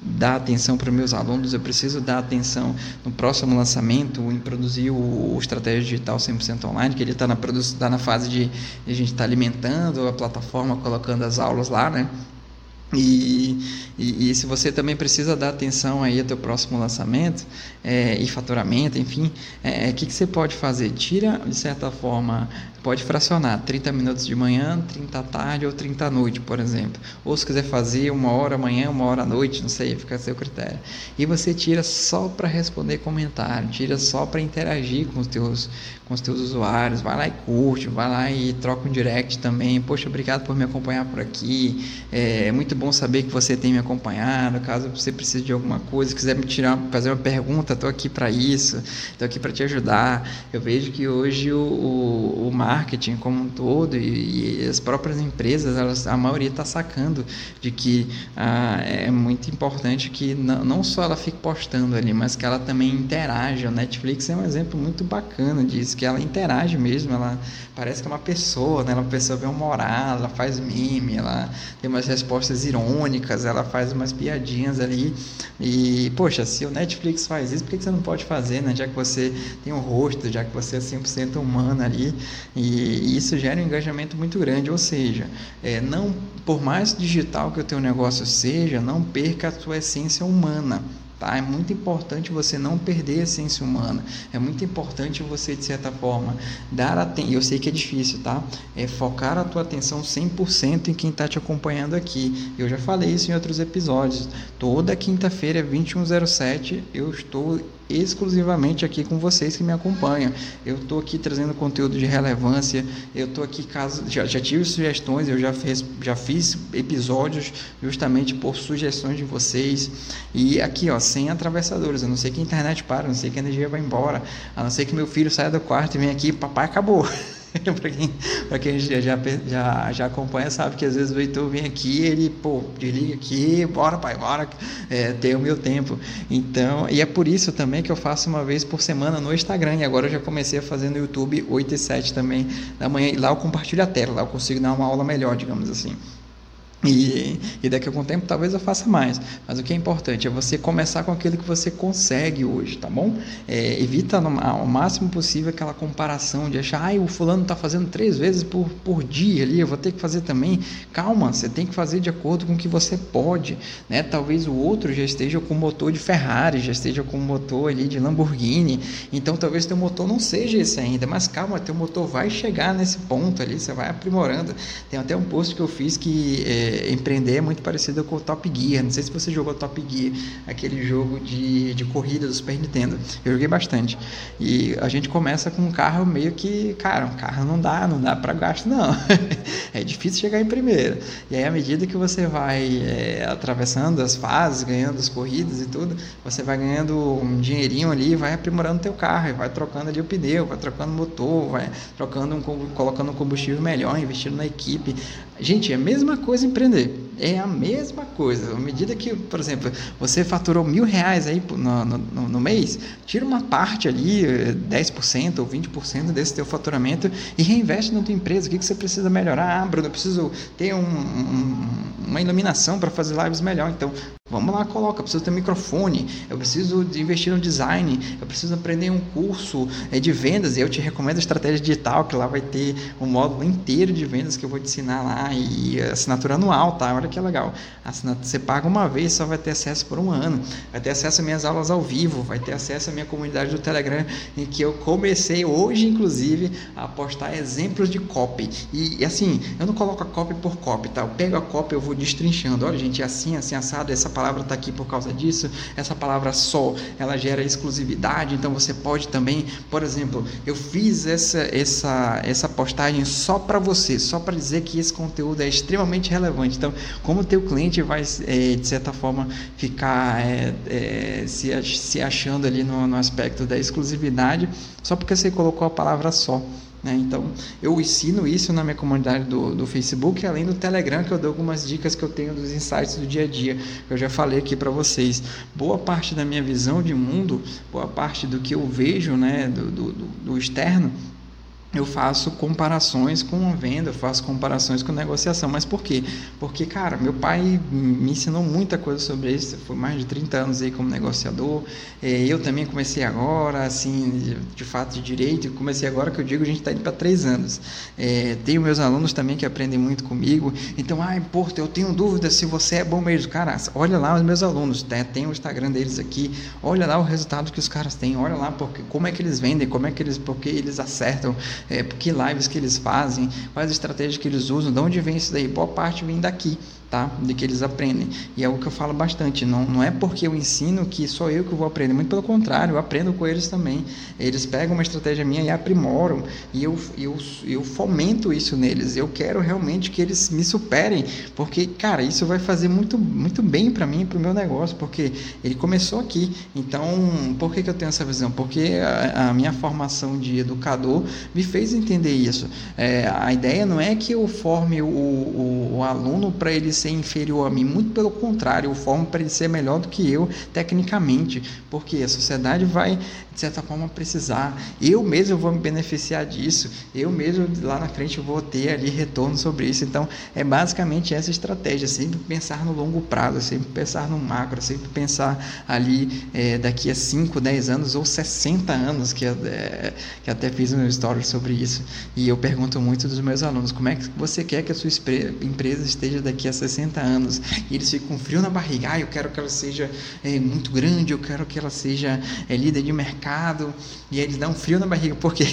A: dar atenção para os meus alunos, eu preciso dar atenção no próximo lançamento, em produzir o, o Estratégia Digital 100% Online, que ele está na, tá na fase de, de a gente estar tá alimentando a plataforma, colocando as aulas lá, né? E, e, e, se você também precisa dar atenção aí ao teu próximo lançamento é, e faturamento, enfim, o é, é, que, que você pode fazer? Tira, de certa forma, pode fracionar 30 minutos de manhã, 30 à tarde ou 30 à noite, por exemplo. Ou se quiser fazer uma hora amanhã, uma hora à noite, não sei, fica a seu critério. E você tira só para responder comentário, tira só para interagir com os teus com os teus usuários, vai lá e curte, vai lá e troca um direct também. Poxa, obrigado por me acompanhar por aqui. É, é muito bom saber que você tem me acompanhado. Caso você precise de alguma coisa, quiser me tirar, fazer uma pergunta, estou aqui para isso, estou aqui para te ajudar. Eu vejo que hoje o, o, o marketing como um todo e, e as próprias empresas, elas, a maioria está sacando de que ah, é muito importante que não, não só ela fique postando ali, mas que ela também interaja. O Netflix é um exemplo muito bacana disso, que ela interage mesmo, ela parece que é uma pessoa, né? Ela é uma pessoa bem humorada, ela faz meme, ela tem umas respostas irônicas, ela faz umas piadinhas ali. E, poxa, se o Netflix faz isso, por que você não pode fazer, né? Já que você tem um rosto, já que você é 100% humano ali. E e isso gera um engajamento muito grande. Ou seja, é, não por mais digital que o teu negócio seja, não perca a sua essência humana. Tá? É muito importante você não perder a essência humana. É muito importante você, de certa forma, dar atenção. Eu sei que é difícil, tá? É focar a tua atenção 100% em quem está te acompanhando aqui. Eu já falei isso em outros episódios. Toda quinta-feira, 2107, eu estou exclusivamente aqui com vocês que me acompanham. Eu estou aqui trazendo conteúdo de relevância. Eu estou aqui caso já, já tive sugestões, eu já fiz, já fiz episódios justamente por sugestões de vocês. E aqui, ó, sem atravessadores. A não ser que a internet para, a não ser que a energia vai embora, a não ser que meu filho saia do quarto e venha aqui, papai acabou. para quem, pra quem já, já, já acompanha, sabe que às vezes o Heitor vem aqui ele, pô, desliga aqui, bora pai, bora, é, tem o meu tempo. Então, e é por isso também que eu faço uma vez por semana no Instagram, e agora eu já comecei a fazer no YouTube 8 e 7 também da manhã, e lá eu compartilho a tela, lá eu consigo dar uma aula melhor, digamos assim. E, e, daqui a algum tempo talvez eu faça mais. Mas o que é importante é você começar com aquilo que você consegue hoje, tá bom? É, evita no, ao máximo possível aquela comparação de achar, ah, o fulano está fazendo três vezes por, por dia ali, eu vou ter que fazer também. Calma, você tem que fazer de acordo com o que você pode. Né? Talvez o outro já esteja com motor de Ferrari, já esteja com motor ali de Lamborghini. Então talvez teu motor não seja esse ainda, mas calma, teu motor vai chegar nesse ponto ali, você vai aprimorando. Tem até um post que eu fiz que. É, empreender é muito parecido com o Top Gear. Não sei se você jogou Top Gear, aquele jogo de, de corrida do Super Nintendo. Eu joguei bastante. E a gente começa com um carro meio que, cara, um carro não dá, não dá para gasto não. é difícil chegar em primeiro. E aí à medida que você vai é, atravessando as fases, ganhando as corridas e tudo, você vai ganhando um dinheirinho ali, vai aprimorando teu carro, vai trocando ali o pneu, vai trocando o motor, vai trocando um, colocando um combustível melhor, investindo na equipe. Gente, é a mesma coisa empreender. É a mesma coisa. À medida que, por exemplo, você faturou mil reais aí no, no, no mês, tira uma parte ali, 10% ou 20% desse teu faturamento e reinveste na tua empresa. O que, que você precisa melhorar? Ah, Bruno, eu preciso ter um, um, uma iluminação para fazer lives melhor. Então, Vamos lá, coloca. Eu preciso ter um microfone, eu preciso de investir no design, eu preciso aprender um curso é, de vendas. E eu te recomendo a estratégia digital, que lá vai ter um módulo inteiro de vendas que eu vou te ensinar lá e assinatura anual, tá? Olha que legal. Você paga uma vez, só vai ter acesso por um ano. Vai ter acesso às minhas aulas ao vivo, vai ter acesso à minha comunidade do Telegram, em que eu comecei hoje, inclusive, a postar exemplos de copy. E, e assim, eu não coloco a copy por copy, tá? Eu pego a copy, eu vou destrinchando. Olha, gente, é assim, assim, assado, essa palavra palavra está aqui por causa disso, essa palavra só, ela gera exclusividade, então você pode também, por exemplo, eu fiz essa, essa, essa postagem só para você, só para dizer que esse conteúdo é extremamente relevante. Então, como o teu cliente vai, é, de certa forma, ficar é, é, se, se achando ali no, no aspecto da exclusividade, só porque você colocou a palavra só. Né? Então, eu ensino isso na minha comunidade do, do Facebook, além do Telegram, que eu dou algumas dicas que eu tenho dos insights do dia a dia. Eu já falei aqui para vocês. Boa parte da minha visão de mundo, boa parte do que eu vejo né, do, do, do externo, eu faço comparações com venda, eu faço comparações com negociação. Mas por quê? Porque, cara, meu pai me ensinou muita coisa sobre isso. Foi mais de 30 anos aí como negociador. É, eu também comecei agora, assim, de fato de direito. Comecei agora que eu digo, a gente está indo para três anos. É, tenho meus alunos também que aprendem muito comigo. Então, ai, Porto, eu tenho dúvida se você é bom mesmo. Cara, olha lá os meus alunos, né? tem o Instagram deles aqui. Olha lá o resultado que os caras têm. Olha lá porque, como é que eles vendem, como é que eles, porque eles acertam é, que lives que eles fazem, quais estratégias que eles usam, de onde vem isso daí. Boa parte vem daqui tá? De que eles aprendem. E é o que eu falo bastante. Não, não é porque eu ensino que sou eu que vou aprender. Muito pelo contrário, eu aprendo com eles também. Eles pegam uma estratégia minha e aprimoram. E eu, eu, eu fomento isso neles. Eu quero realmente que eles me superem. Porque, cara, isso vai fazer muito, muito bem para mim e para o meu negócio. Porque ele começou aqui. Então, por que, que eu tenho essa visão? Porque a, a minha formação de educador me fez entender isso. É, a ideia não é que eu forme o, o, o aluno para ele ser inferior a mim, muito pelo contrário, eu formo para ele ser melhor do que eu tecnicamente, porque a sociedade vai, de certa forma, precisar. Eu mesmo vou me beneficiar disso, eu mesmo lá na frente vou ter ali retorno sobre isso. Então, é basicamente essa estratégia, sempre pensar no longo prazo, sempre pensar no macro, sempre pensar ali é, daqui a 5, 10 anos ou 60 anos, que, é, que até fiz um story sobre isso. E eu pergunto muito dos meus alunos, como é que você quer que a sua empresa esteja daqui a 60 60 anos e eles ficam frio na barriga. Ah, eu quero que ela seja é, muito grande, eu quero que ela seja é, líder de mercado. E eles dão frio na barriga. Por quê?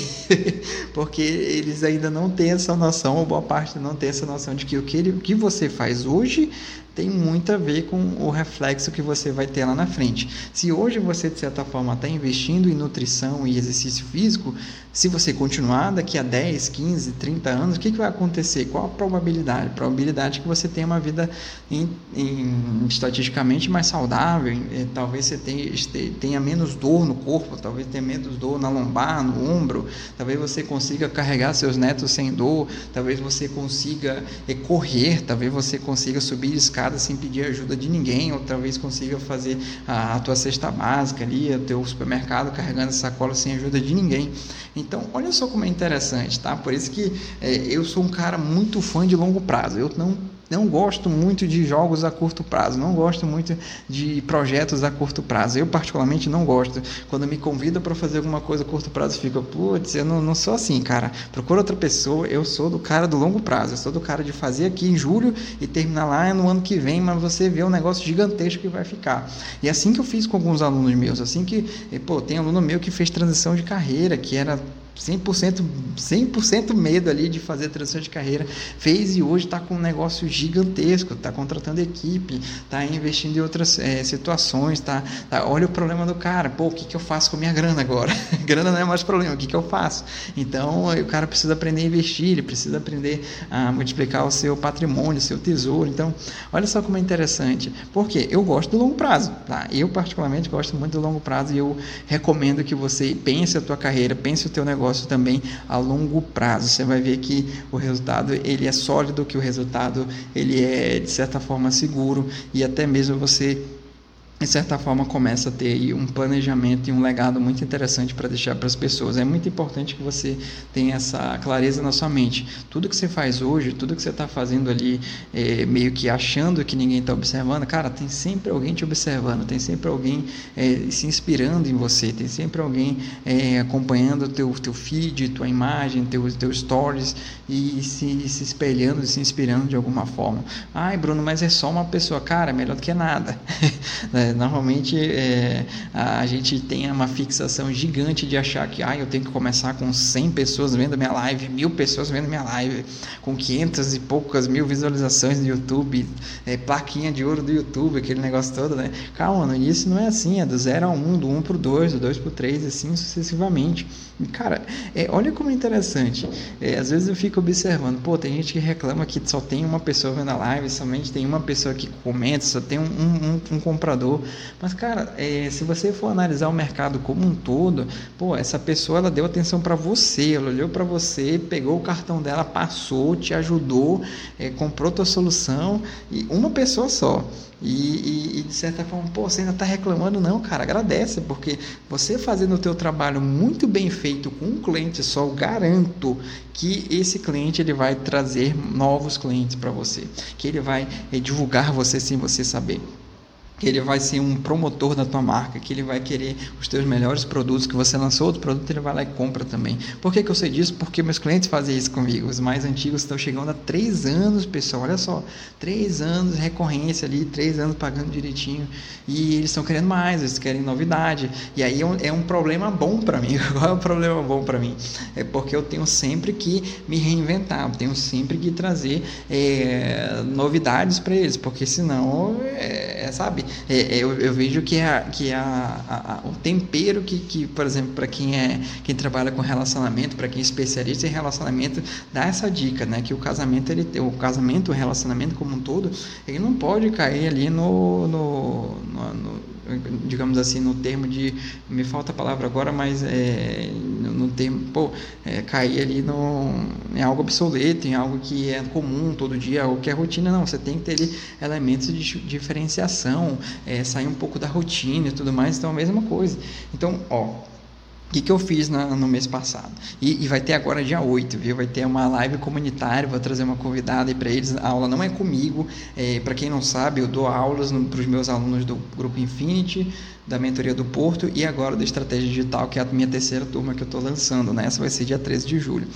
A: Porque eles ainda não têm essa noção, ou boa parte não tem essa noção de que o que, ele, o que você faz hoje tem muito a ver com o reflexo que você vai ter lá na frente. Se hoje você, de certa forma, está investindo em nutrição e exercício físico, se você continuar daqui a 10, 15, 30 anos, o que, que vai acontecer? Qual a probabilidade? Probabilidade que você tenha uma vida em, em, estatisticamente mais saudável, em, talvez você tenha, tenha menos dor no corpo, talvez tenha menos dor na lombar, no ombro, talvez você consiga carregar seus netos sem dor, talvez você consiga eh, correr, talvez você consiga subir escada sem pedir ajuda de ninguém, ou talvez consiga fazer a, a tua cesta básica ali, o teu supermercado carregando sacola sem ajuda de ninguém. Então, olha só como é interessante, tá? Por isso que é, eu sou um cara muito fã de longo prazo. Eu não não gosto muito de jogos a curto prazo, não gosto muito de projetos a curto prazo. Eu, particularmente, não gosto. Quando me convida para fazer alguma coisa a curto prazo, fico, putz, eu não, não sou assim, cara. Procura outra pessoa. Eu sou do cara do longo prazo. Eu sou do cara de fazer aqui em julho e terminar lá no ano que vem, mas você vê um negócio gigantesco que vai ficar. E é assim que eu fiz com alguns alunos meus. Assim que, pô, tem aluno meu que fez transição de carreira, que era 100%, 100% medo ali de fazer transição de carreira. Fez e hoje está com um negócio gigantesco, está contratando equipe, está investindo em outras é, situações, tá, tá, olha o problema do cara, pô, o que, que eu faço com minha grana agora? grana não é mais problema, o que, que eu faço? Então, o cara precisa aprender a investir, ele precisa aprender a multiplicar o seu patrimônio, o seu tesouro. Então, olha só como é interessante. Porque eu gosto do longo prazo, tá? Eu, particularmente, gosto muito do longo prazo e eu recomendo que você pense a tua carreira, pense o teu negócio negócio também a longo prazo. Você vai ver que o resultado ele é sólido, que o resultado ele é de certa forma seguro e até mesmo você de certa forma começa a ter um planejamento e um legado muito interessante para deixar para as pessoas. É muito importante que você tenha essa clareza na sua mente. Tudo que você faz hoje, tudo que você está fazendo ali, é, meio que achando que ninguém está observando, cara, tem sempre alguém te observando, tem sempre alguém é, se inspirando em você, tem sempre alguém é, acompanhando o teu, teu feed, tua imagem, teu, teu stories e se, se espelhando, se inspirando de alguma forma. Ai, Bruno, mas é só uma pessoa. Cara, melhor do que nada. Normalmente é, a gente tem uma fixação gigante de achar que ah, eu tenho que começar com 100 pessoas vendo minha live, mil pessoas vendo minha live, com 500 e poucas mil visualizações no YouTube, é, plaquinha de ouro do YouTube, aquele negócio todo, né? Calma, no início não é assim, é do 0 a 1, um, do 1 um para o 2, do 2 para o 3, assim sucessivamente. E, cara, é, olha como é interessante. É, às vezes eu fico observando, pô, tem gente que reclama que só tem uma pessoa vendo a live, somente tem uma pessoa que comenta, só tem um, um, um comprador. Mas, cara, é, se você for analisar o mercado como um todo, pô, essa pessoa ela deu atenção para você, ela olhou para você, pegou o cartão dela, passou, te ajudou, é, comprou tua solução e uma pessoa só. E, e, e, de certa forma, pô, você ainda está reclamando? Não, cara, agradece, porque você fazendo o teu trabalho muito bem feito com um cliente só, eu garanto que esse cliente ele vai trazer novos clientes para você, que ele vai eh, divulgar você sem você saber que ele vai ser um promotor da tua marca, que ele vai querer os teus melhores produtos, que você lançou outro produto, ele vai lá e compra também. Por que, que eu sei disso? Porque meus clientes fazem isso comigo. Os mais antigos estão chegando há três anos, pessoal. Olha só, três anos recorrência ali, três anos pagando direitinho. E eles estão querendo mais, eles querem novidade. E aí é um, é um problema bom para mim. Qual é o problema bom para mim? É porque eu tenho sempre que me reinventar, eu tenho sempre que trazer é, novidades para eles, porque senão, é, é sabe, é, é, eu, eu, vejo que, a, que a, a, a, o tempero que, que por exemplo, para quem é quem trabalha com relacionamento, para quem é especialista em relacionamento, dá essa dica, né? Que o casamento, ele, o casamento, o relacionamento como um todo, ele não pode cair ali no, no, no, no digamos assim, no termo de, me falta a palavra agora, mas é, no termo, pô, é, cair ali no, em algo obsoleto, em algo que é comum todo dia, algo que é rotina, não, você tem que ter ali elementos de diferenciação, é, sair um pouco da rotina e tudo mais, então é a mesma coisa. Então, ó, o que, que eu fiz na, no mês passado? E, e, vai ter agora dia 8, viu? Vai ter uma live comunitária, vou trazer uma convidada aí para eles. A aula não é comigo, é, para quem não sabe, eu dou aulas para os meus alunos do Grupo Infinity, da mentoria do Porto e agora da estratégia digital, que é a minha terceira turma que eu estou lançando, né? Essa vai ser dia 13 de julho.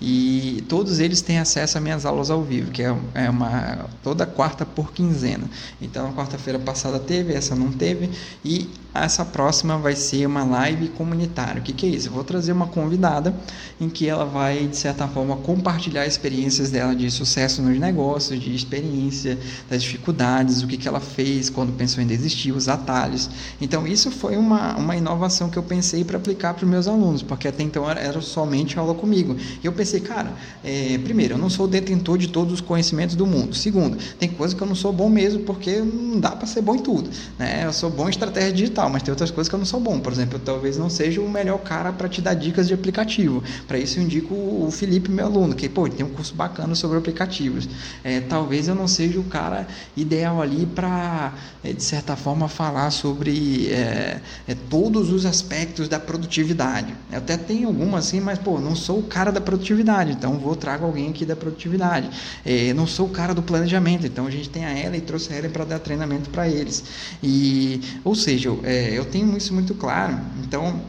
A: E todos eles têm acesso às minhas aulas ao vivo, que é, é uma toda quarta por quinzena. Então, a quarta-feira passada teve, essa não teve, e essa próxima vai ser uma live comunitária. O que, que é isso? Eu vou trazer uma convidada em que ela vai, de certa forma, compartilhar experiências dela de sucesso nos negócios, de experiência, das dificuldades, o que, que ela fez quando pensou em desistir, os atalhos. Então, isso foi uma, uma inovação que eu pensei para aplicar para os meus alunos, porque até então era, era, somente aula comigo. E eu pensei, cara, é, primeiro, eu não sou detentor de todos os conhecimentos do mundo. Segundo, tem coisa que eu não sou bom mesmo, porque não dá para ser bom em tudo. Né? Eu sou bom em estratégia digital, mas tem outras coisas que eu não sou bom. Por exemplo, eu talvez não seja o melhor cara para te dar dicas de aplicativo. Para isso, eu indico o Felipe, meu aluno, que pô, tem um curso bacana sobre aplicativos. É, talvez eu não seja o cara ideal ali para, é, de certa forma, falar sobre é, é, todos os aspectos da produtividade. Eu até tenho algumas assim, mas pô, não sou o cara da produtividade, então vou trago alguém aqui da produtividade. É, não sou o cara do planejamento, então a gente tem a ela e trouxe a ela para dar treinamento para eles. E, ou seja, é, eu tenho isso muito claro. Então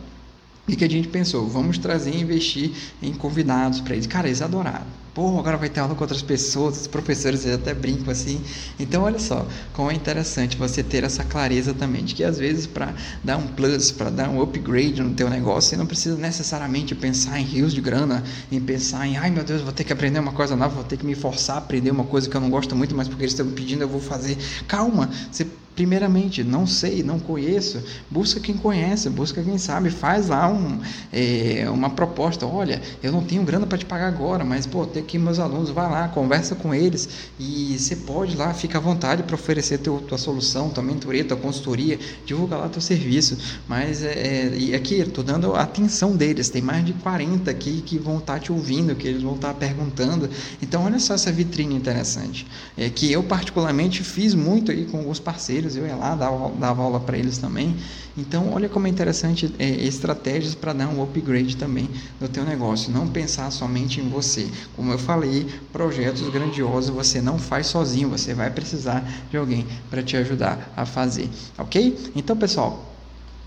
A: o que a gente pensou? Vamos trazer e investir em convidados para eles. Cara, eles adoraram. Pô, agora vai ter aula com outras pessoas, os professores até brincam assim. Então, olha só, como é interessante você ter essa clareza também, de que às vezes para dar um plus, para dar um upgrade no teu negócio, você não precisa necessariamente pensar em rios de grana, em pensar em, ai meu Deus, vou ter que aprender uma coisa nova, vou ter que me forçar a aprender uma coisa que eu não gosto muito, mas porque eles estão me pedindo, eu vou fazer. Calma, você Primeiramente, não sei, não conheço, busca quem conhece, busca quem sabe, faz lá um, é, uma proposta. Olha, eu não tenho grana para te pagar agora, mas pô, tem aqui meus alunos, vai lá, conversa com eles e você pode lá, fica à vontade para oferecer teu, tua solução, tua mentoria, tua consultoria, divulga lá teu serviço. Mas é, é e aqui estou dando atenção deles, tem mais de 40 aqui que vão estar tá te ouvindo, que eles vão estar tá perguntando. Então, olha só essa vitrine interessante, é, que eu particularmente fiz muito aí com alguns parceiros eu ia lá, dava, dava aula para eles também. Então, olha como é interessante é, estratégias para dar um upgrade também no teu negócio. Não pensar somente em você. Como eu falei, projetos grandiosos você não faz sozinho, você vai precisar de alguém para te ajudar a fazer, ok? Então, pessoal,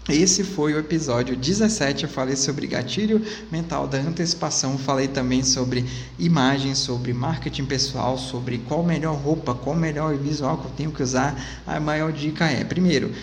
A: esse foi o episódio 17. Eu falei sobre gatilho mental da antecipação. Falei também sobre imagem, sobre marketing pessoal, sobre qual melhor roupa, qual melhor visual que eu tenho que usar. A maior dica é: primeiro,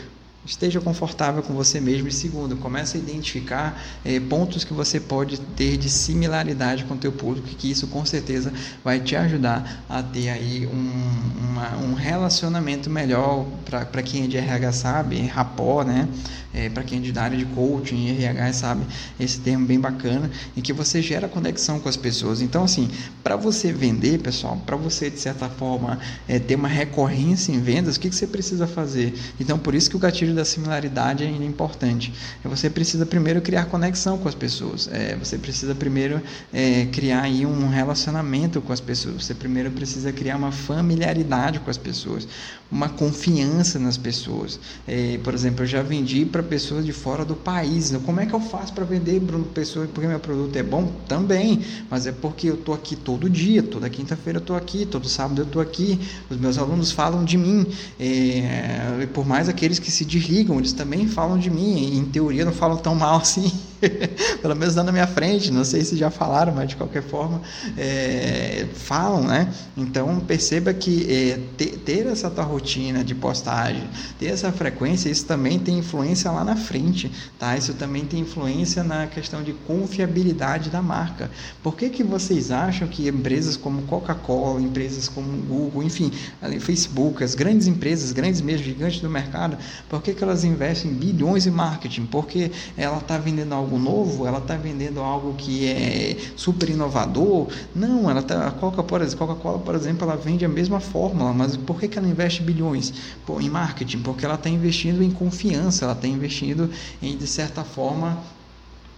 A: Esteja confortável com você mesmo. E segundo, comece a identificar é, pontos que você pode ter de similaridade com o teu público, que isso com certeza vai te ajudar a ter aí um, uma, um relacionamento melhor para quem é de RH sabe, rapó, né? É, para quem é da área de coaching, RH sabe esse termo bem bacana, em que você gera conexão com as pessoas. Então, assim, para você vender, pessoal, para você de certa forma é, ter uma recorrência em vendas, o que, que você precisa fazer? Então, por isso que o gatilho da similaridade é importante. É você precisa primeiro criar conexão com as pessoas. É, você precisa primeiro é, criar aí um relacionamento com as pessoas. Você primeiro precisa criar uma familiaridade com as pessoas, uma confiança nas pessoas. É, por exemplo, eu já vendi para pessoas de fora do país. Como é que eu faço para vender para pessoas porque meu produto é bom? Também, mas é porque eu estou aqui todo dia, toda quinta-feira eu estou aqui, todo sábado eu estou aqui. Os meus alunos falam de mim. É, por mais aqueles que se desligam, eles também falam de mim. Em teoria não falam tão mal assim. pelo menos na minha frente, não sei se já falaram, mas de qualquer forma é, falam, né? Então perceba que é, ter, ter, essa tua rotina de postagem, ter essa frequência, isso também tem influência lá na frente, tá? Isso também tem influência na questão de confiabilidade da marca. Por que, que vocês acham que empresas como Coca-Cola, empresas como Google, enfim, Facebook, as grandes empresas, grandes mesmo, gigantes do mercado, por que, que elas investem bilhões em marketing? Porque ela está vendendo algo algo novo, ela está vendendo algo que é super inovador. Não, ela tá, a Coca-Cola, Coca por exemplo, ela vende a mesma fórmula, mas por que, que ela investe bilhões Pô, em marketing? Porque ela está investindo em confiança, ela está investindo em, de certa forma,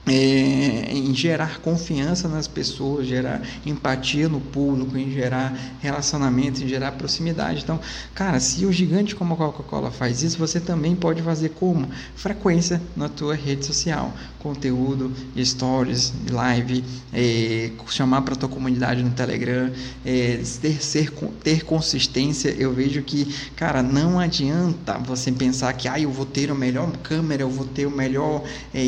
A: é, em gerar confiança nas pessoas, gerar empatia no público, em gerar relacionamento, em gerar proximidade. Então, cara, se o gigante como a Coca-Cola faz isso, você também pode fazer como frequência na tua rede social, conteúdo, stories, live, é, chamar para tua comunidade no Telegram, é, ter, ser, ter consistência. Eu vejo que, cara, não adianta você pensar que, ah, eu vou ter a melhor câmera, eu vou ter o melhor é,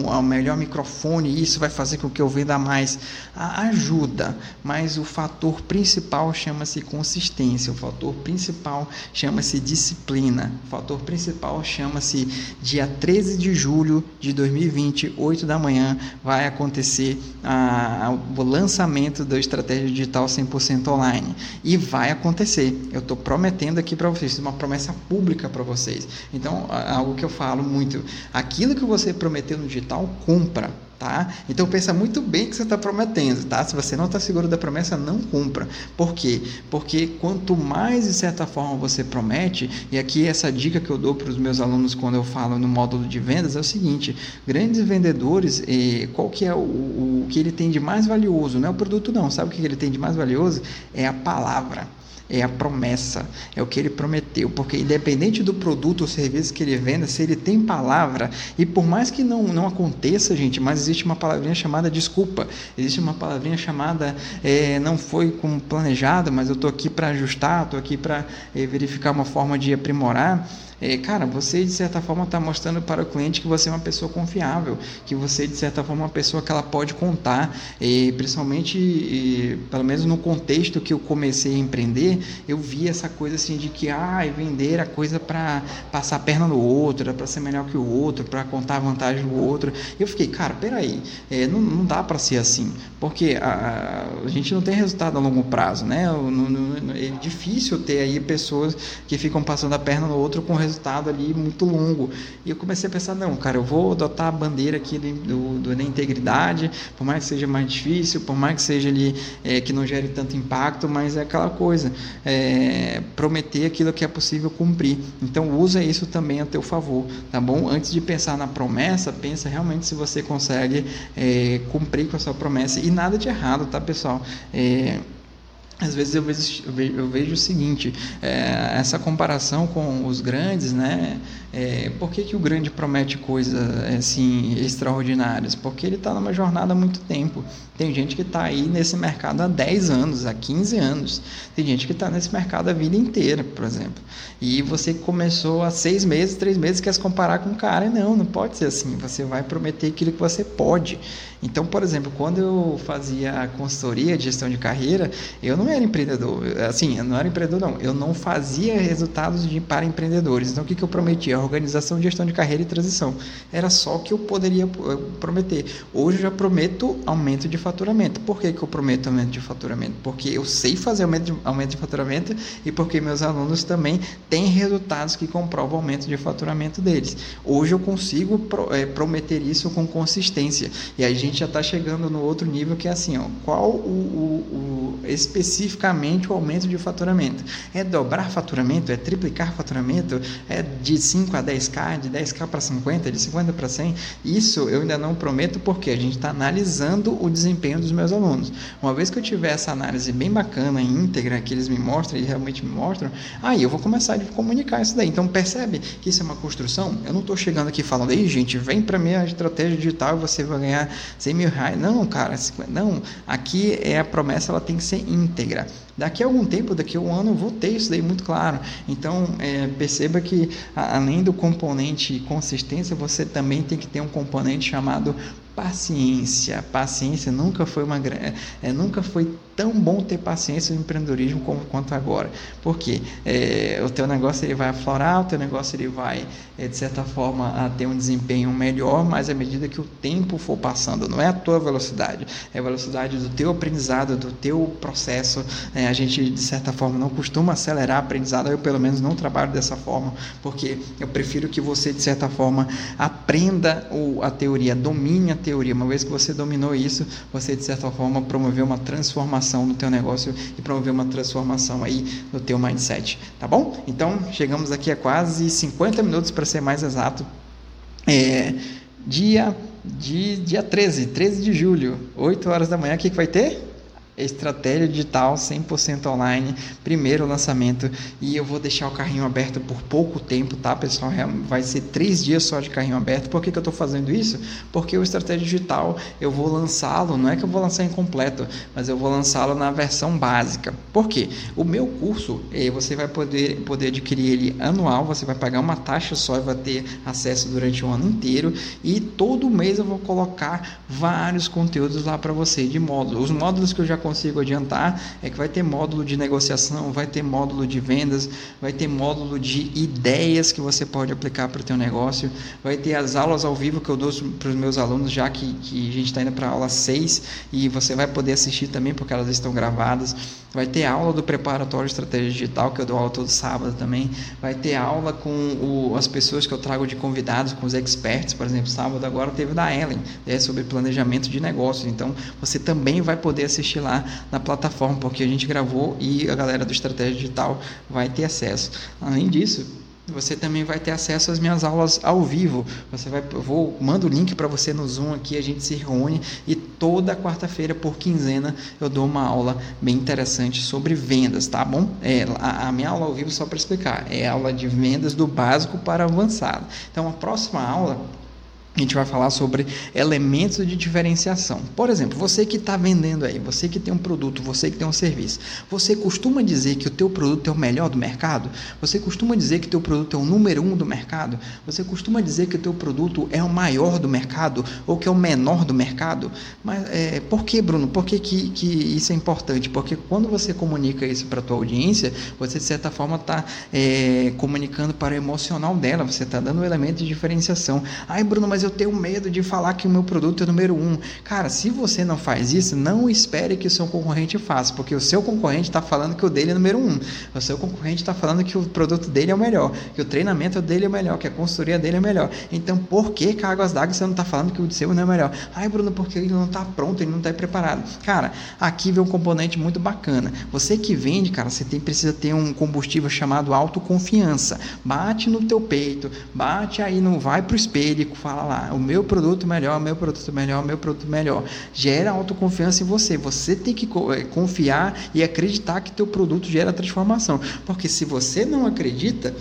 A: iluminação o melhor microfone, isso vai fazer com que eu venda mais. Ajuda, mas o fator principal chama-se consistência, o fator principal chama-se disciplina, o fator principal chama-se dia 13 de julho de 2020, 8 da manhã, vai acontecer a, o lançamento da estratégia digital 100% online. E vai acontecer. Eu estou prometendo aqui para vocês, uma promessa pública para vocês. Então, algo que eu falo muito, aquilo que você prometeu no digital digital, cumpra. Tá? Então pensa muito bem o que você está prometendo, tá? Se você não está seguro da promessa, não cumpra. Por quê? Porque quanto mais de certa forma você promete, e aqui essa dica que eu dou para os meus alunos quando eu falo no módulo de vendas é o seguinte: grandes vendedores, eh, qual que é o, o, que ele tem de mais valioso? Não é o produto não, sabe o que ele tem de mais valioso? É a palavra é a promessa, é o que ele prometeu, porque independente do produto ou serviço que ele venda, se ele tem palavra, e por mais que não, não aconteça, gente, mas existe uma palavrinha chamada desculpa, existe uma palavrinha chamada é, não foi como planejado, mas eu estou aqui para ajustar, estou aqui para é, verificar uma forma de aprimorar é, cara, você de certa forma está mostrando para o cliente que você é uma pessoa confiável, que você de certa forma é uma pessoa que ela pode contar, e principalmente, e, pelo menos no contexto que eu comecei a empreender, eu vi essa coisa assim de que ah, vender a coisa para passar a perna no outro, para ser melhor que o outro, para contar a vantagem do outro. Eu fiquei, cara, peraí, é, não, não dá para ser assim, porque a, a, gente não tem resultado a longo prazo, né? é difícil ter aí pessoas que ficam passando a perna no outro com resultado resultado ali muito longo. E eu comecei a pensar, não, cara, eu vou adotar a bandeira aqui do, do, da integridade, por mais que seja mais difícil, por mais que seja ali é, que não gere tanto impacto, mas é aquela coisa, é, prometer aquilo que é possível cumprir. Então usa isso também a teu favor, tá bom? Antes de pensar na promessa, pensa realmente se você consegue é, cumprir com a sua promessa e nada de errado, tá, pessoal? É, às vezes eu vejo, eu vejo, o seguinte, é, essa comparação com os grandes, né? É, por que, que o grande promete coisas assim extraordinárias? Porque ele está numa jornada há muito tempo. Tem gente que está aí nesse mercado há 10 anos, há 15 anos. Tem gente que está nesse mercado a vida inteira, por exemplo. E você começou há seis meses, três meses, quer se comparar com o cara. Não, não pode ser assim. Você vai prometer aquilo que você pode. Então, por exemplo, quando eu fazia a consultoria de gestão de carreira, eu não era empreendedor. Assim, eu não era empreendedor, não. Eu não fazia resultados de, para empreendedores. Então, o que, que eu prometia? Organização, gestão de carreira e transição. Era só o que eu poderia eh, prometer. Hoje eu já prometo aumento de faturamento. Por que, que eu prometo aumento de faturamento? Porque eu sei fazer aumento de, aumento de faturamento e porque meus alunos também têm resultados que comprovam o aumento de faturamento deles. Hoje eu consigo pro, é, prometer isso com consistência. E a gente já está chegando no outro nível que é assim, ó, qual o, o, especificamente o aumento de faturamento? É dobrar faturamento? É triplicar faturamento? É de 5 a 10k, de 10k para 50, de 50 para 100? Isso eu ainda não prometo porque a gente está analisando o desempenho dos meus alunos. Uma vez que eu tiver essa análise bem bacana, íntegra, que eles me mostram e realmente me mostram, aí eu vou começar a comunicar isso daí. Então percebe que isso é uma construção? Eu não estou chegando aqui falando, ei gente, vem para mim a estratégia digital e você vai ganhar 100 mil reais. Não, cara, não. Aqui é a promessa, ela tem que ser íntegra. Daqui a algum tempo, daqui a um ano, eu vou ter isso daí muito claro. Então, é, perceba que além do componente consistência, você também tem que ter um componente chamado paciência. Paciência nunca foi uma é, nunca foi tão bom ter paciência no empreendedorismo como, quanto agora. Porque é, o teu negócio ele vai aflorar, o teu negócio ele vai é, de certa forma ter um desempenho melhor, mas à medida que o tempo for passando, não é a tua velocidade, é a velocidade do teu aprendizado, do teu processo. É, a gente de certa forma não costuma acelerar aprendizado, eu pelo menos não trabalho dessa forma, porque eu prefiro que você de certa forma aprenda a teoria, domine a teoria. Uma vez que você dominou isso, você de certa forma promoveu uma transformação no teu negócio e promoveu uma transformação aí no teu mindset, tá bom? Então, chegamos aqui a quase 50 minutos para ser mais exato. É, dia de dia 13, 13 de julho, 8 horas da manhã, o que, que vai ter? Estratégia digital 100% online, primeiro lançamento e eu vou deixar o carrinho aberto por pouco tempo, tá pessoal? Vai ser três dias só de carrinho aberto. Por que, que eu estou fazendo isso? Porque o estratégia digital eu vou lançá-lo, não é que eu vou lançar incompleto, mas eu vou lançá-lo na versão básica. Por quê? O meu curso eh, você vai poder, poder adquirir ele anual, você vai pagar uma taxa só e vai ter acesso durante o ano inteiro e todo mês eu vou colocar vários conteúdos lá para você de módulos. Os módulos que eu já consigo adiantar é que vai ter módulo de negociação, vai ter módulo de vendas, vai ter módulo de ideias que você pode aplicar para o teu negócio, vai ter as aulas ao vivo que eu dou para os meus alunos, já que, que a gente está indo para a aula 6 e você vai poder assistir também porque elas estão gravadas. Vai ter aula do preparatório de estratégia digital, que eu dou aula todo sábado também. Vai ter aula com o, as pessoas que eu trago de convidados, com os experts, por exemplo, sábado agora teve da Ellen, é sobre planejamento de negócios. Então, você também vai poder assistir lá na plataforma, porque a gente gravou e a galera do Estratégia Digital vai ter acesso. Além disso, você também vai ter acesso às minhas aulas ao vivo. Você vai, eu vou mando o link para você no Zoom aqui, a gente se reúne e toda quarta-feira por quinzena eu dou uma aula bem interessante sobre vendas, tá bom? É, a, a minha aula ao vivo só para explicar, é aula de vendas do básico para avançado. Então a próxima aula a gente vai falar sobre elementos de diferenciação. Por exemplo, você que está vendendo aí, você que tem um produto, você que tem um serviço, você costuma dizer que o teu produto é o melhor do mercado? Você costuma dizer que o teu produto é o número um do mercado? Você costuma dizer que o teu produto é o maior do mercado ou que é o menor do mercado? Mas é, por que, Bruno? Por que, que, que isso é importante? Porque quando você comunica isso para a tua audiência, você de certa forma está é, comunicando para o emocional dela, você está dando um elemento de diferenciação. Ai, Bruno, mas eu eu tenho medo de falar que o meu produto é número um. Cara, se você não faz isso, não espere que o seu concorrente faça, porque o seu concorrente está falando que o dele é número um. O seu concorrente está falando que o produto dele é o melhor, que o treinamento dele é o melhor, que a consultoria dele é melhor. Então, por que Águas d'Água você não está falando que o seu não é melhor? Ai, Bruno, porque ele não está pronto, ele não está preparado. Cara, aqui vem um componente muito bacana. Você que vende, cara, você tem, precisa ter um combustível chamado autoconfiança. Bate no teu peito, bate aí, não vai pro espelho e fala lá, o meu produto melhor, o meu produto melhor, o meu produto melhor. Gera autoconfiança em você. Você tem que eh, confiar e acreditar que teu produto gera transformação. Porque se você não acredita,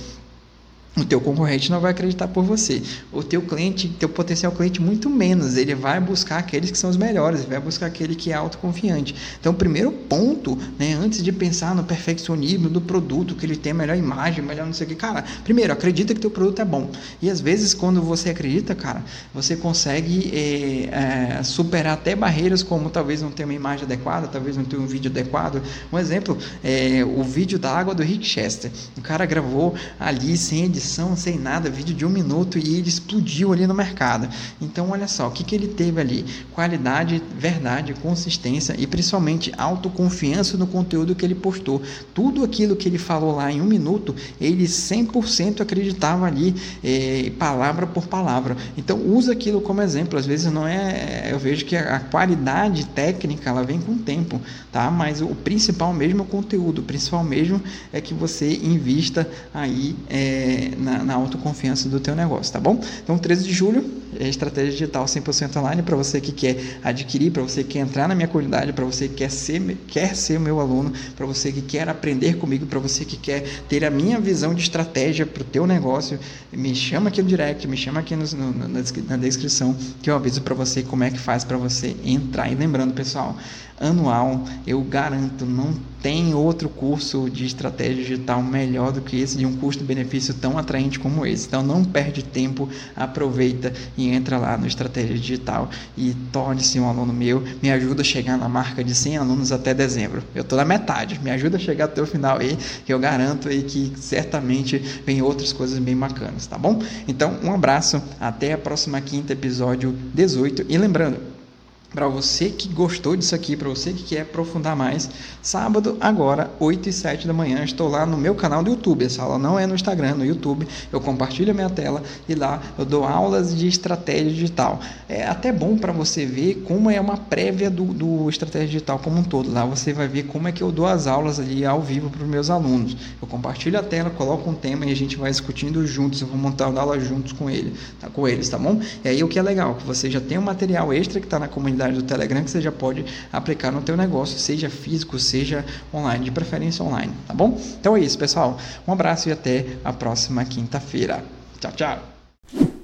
A: o teu concorrente não vai acreditar por você. O teu cliente, teu potencial cliente muito menos, ele vai buscar aqueles que são os melhores, vai buscar aquele que é autoconfiante. Então, o primeiro ponto, né, antes de pensar no perfeccionismo do produto, que ele tem a melhor imagem, melhor não sei o que, cara, primeiro, acredita que teu produto é bom. E às vezes, quando você acredita, cara, você consegue é, é, superar até barreiras como talvez não ter uma imagem adequada, talvez não ter um vídeo adequado. Um exemplo, é o vídeo da água do Rick Chester. O cara gravou ali sem edição sem nada, vídeo de um minuto e ele explodiu ali no mercado. Então, olha só, o que, que ele teve ali? Qualidade, verdade, consistência e principalmente autoconfiança no conteúdo que ele postou. Tudo aquilo que ele falou lá em um minuto, ele 100% acreditava ali, é, palavra por palavra. Então, usa aquilo como exemplo. Às vezes não é. Eu vejo que a, a qualidade técnica ela vem com o tempo, tá? Mas o principal mesmo é o conteúdo. O principal mesmo é que você invista aí é, na, na autoconfiança do teu negócio, tá bom? Então, 13 de julho, é estratégia digital 100% online para você que quer adquirir, para você que quer entrar na minha comunidade, para você que quer ser, quer ser meu aluno, para você que quer aprender comigo, para você que quer ter a minha visão de estratégia para o teu negócio, me chama aqui no direct, me chama aqui no, no, na descrição que eu aviso para você como é que faz para você entrar. E lembrando, pessoal, anual, eu garanto, não tem outro curso de estratégia digital melhor do que esse, de um custo-benefício tão atraente como esse. Então não perde tempo, aproveita e entra lá no Estratégia Digital e torne-se um aluno meu. Me ajuda a chegar na marca de 100 alunos até dezembro. Eu estou na metade, me ajuda a chegar até o final aí, que eu garanto aí que certamente vem outras coisas bem bacanas, tá bom? Então, um abraço, até a próxima quinta, episódio 18. E lembrando, para você que gostou disso aqui, para você que quer aprofundar mais, sábado, agora, 8 e 7 da manhã, estou lá no meu canal do YouTube. Essa aula não é no Instagram, no YouTube. Eu compartilho a minha tela e lá eu dou aulas de estratégia digital. É até bom para você ver como é uma prévia do, do estratégia digital como um todo. Lá você vai ver como é que eu dou as aulas ali ao vivo para os meus alunos. Eu compartilho a tela, coloco um tema e a gente vai discutindo juntos. Eu vou montar a aula juntos com ele, tá? com eles, tá bom? E aí o que é legal, que você já tem um material extra que está na comunidade comunidade do Telegram que você já pode aplicar no teu negócio, seja físico, seja online, de preferência online, tá bom? Então é isso, pessoal. Um abraço e até a próxima quinta-feira. Tchau, tchau.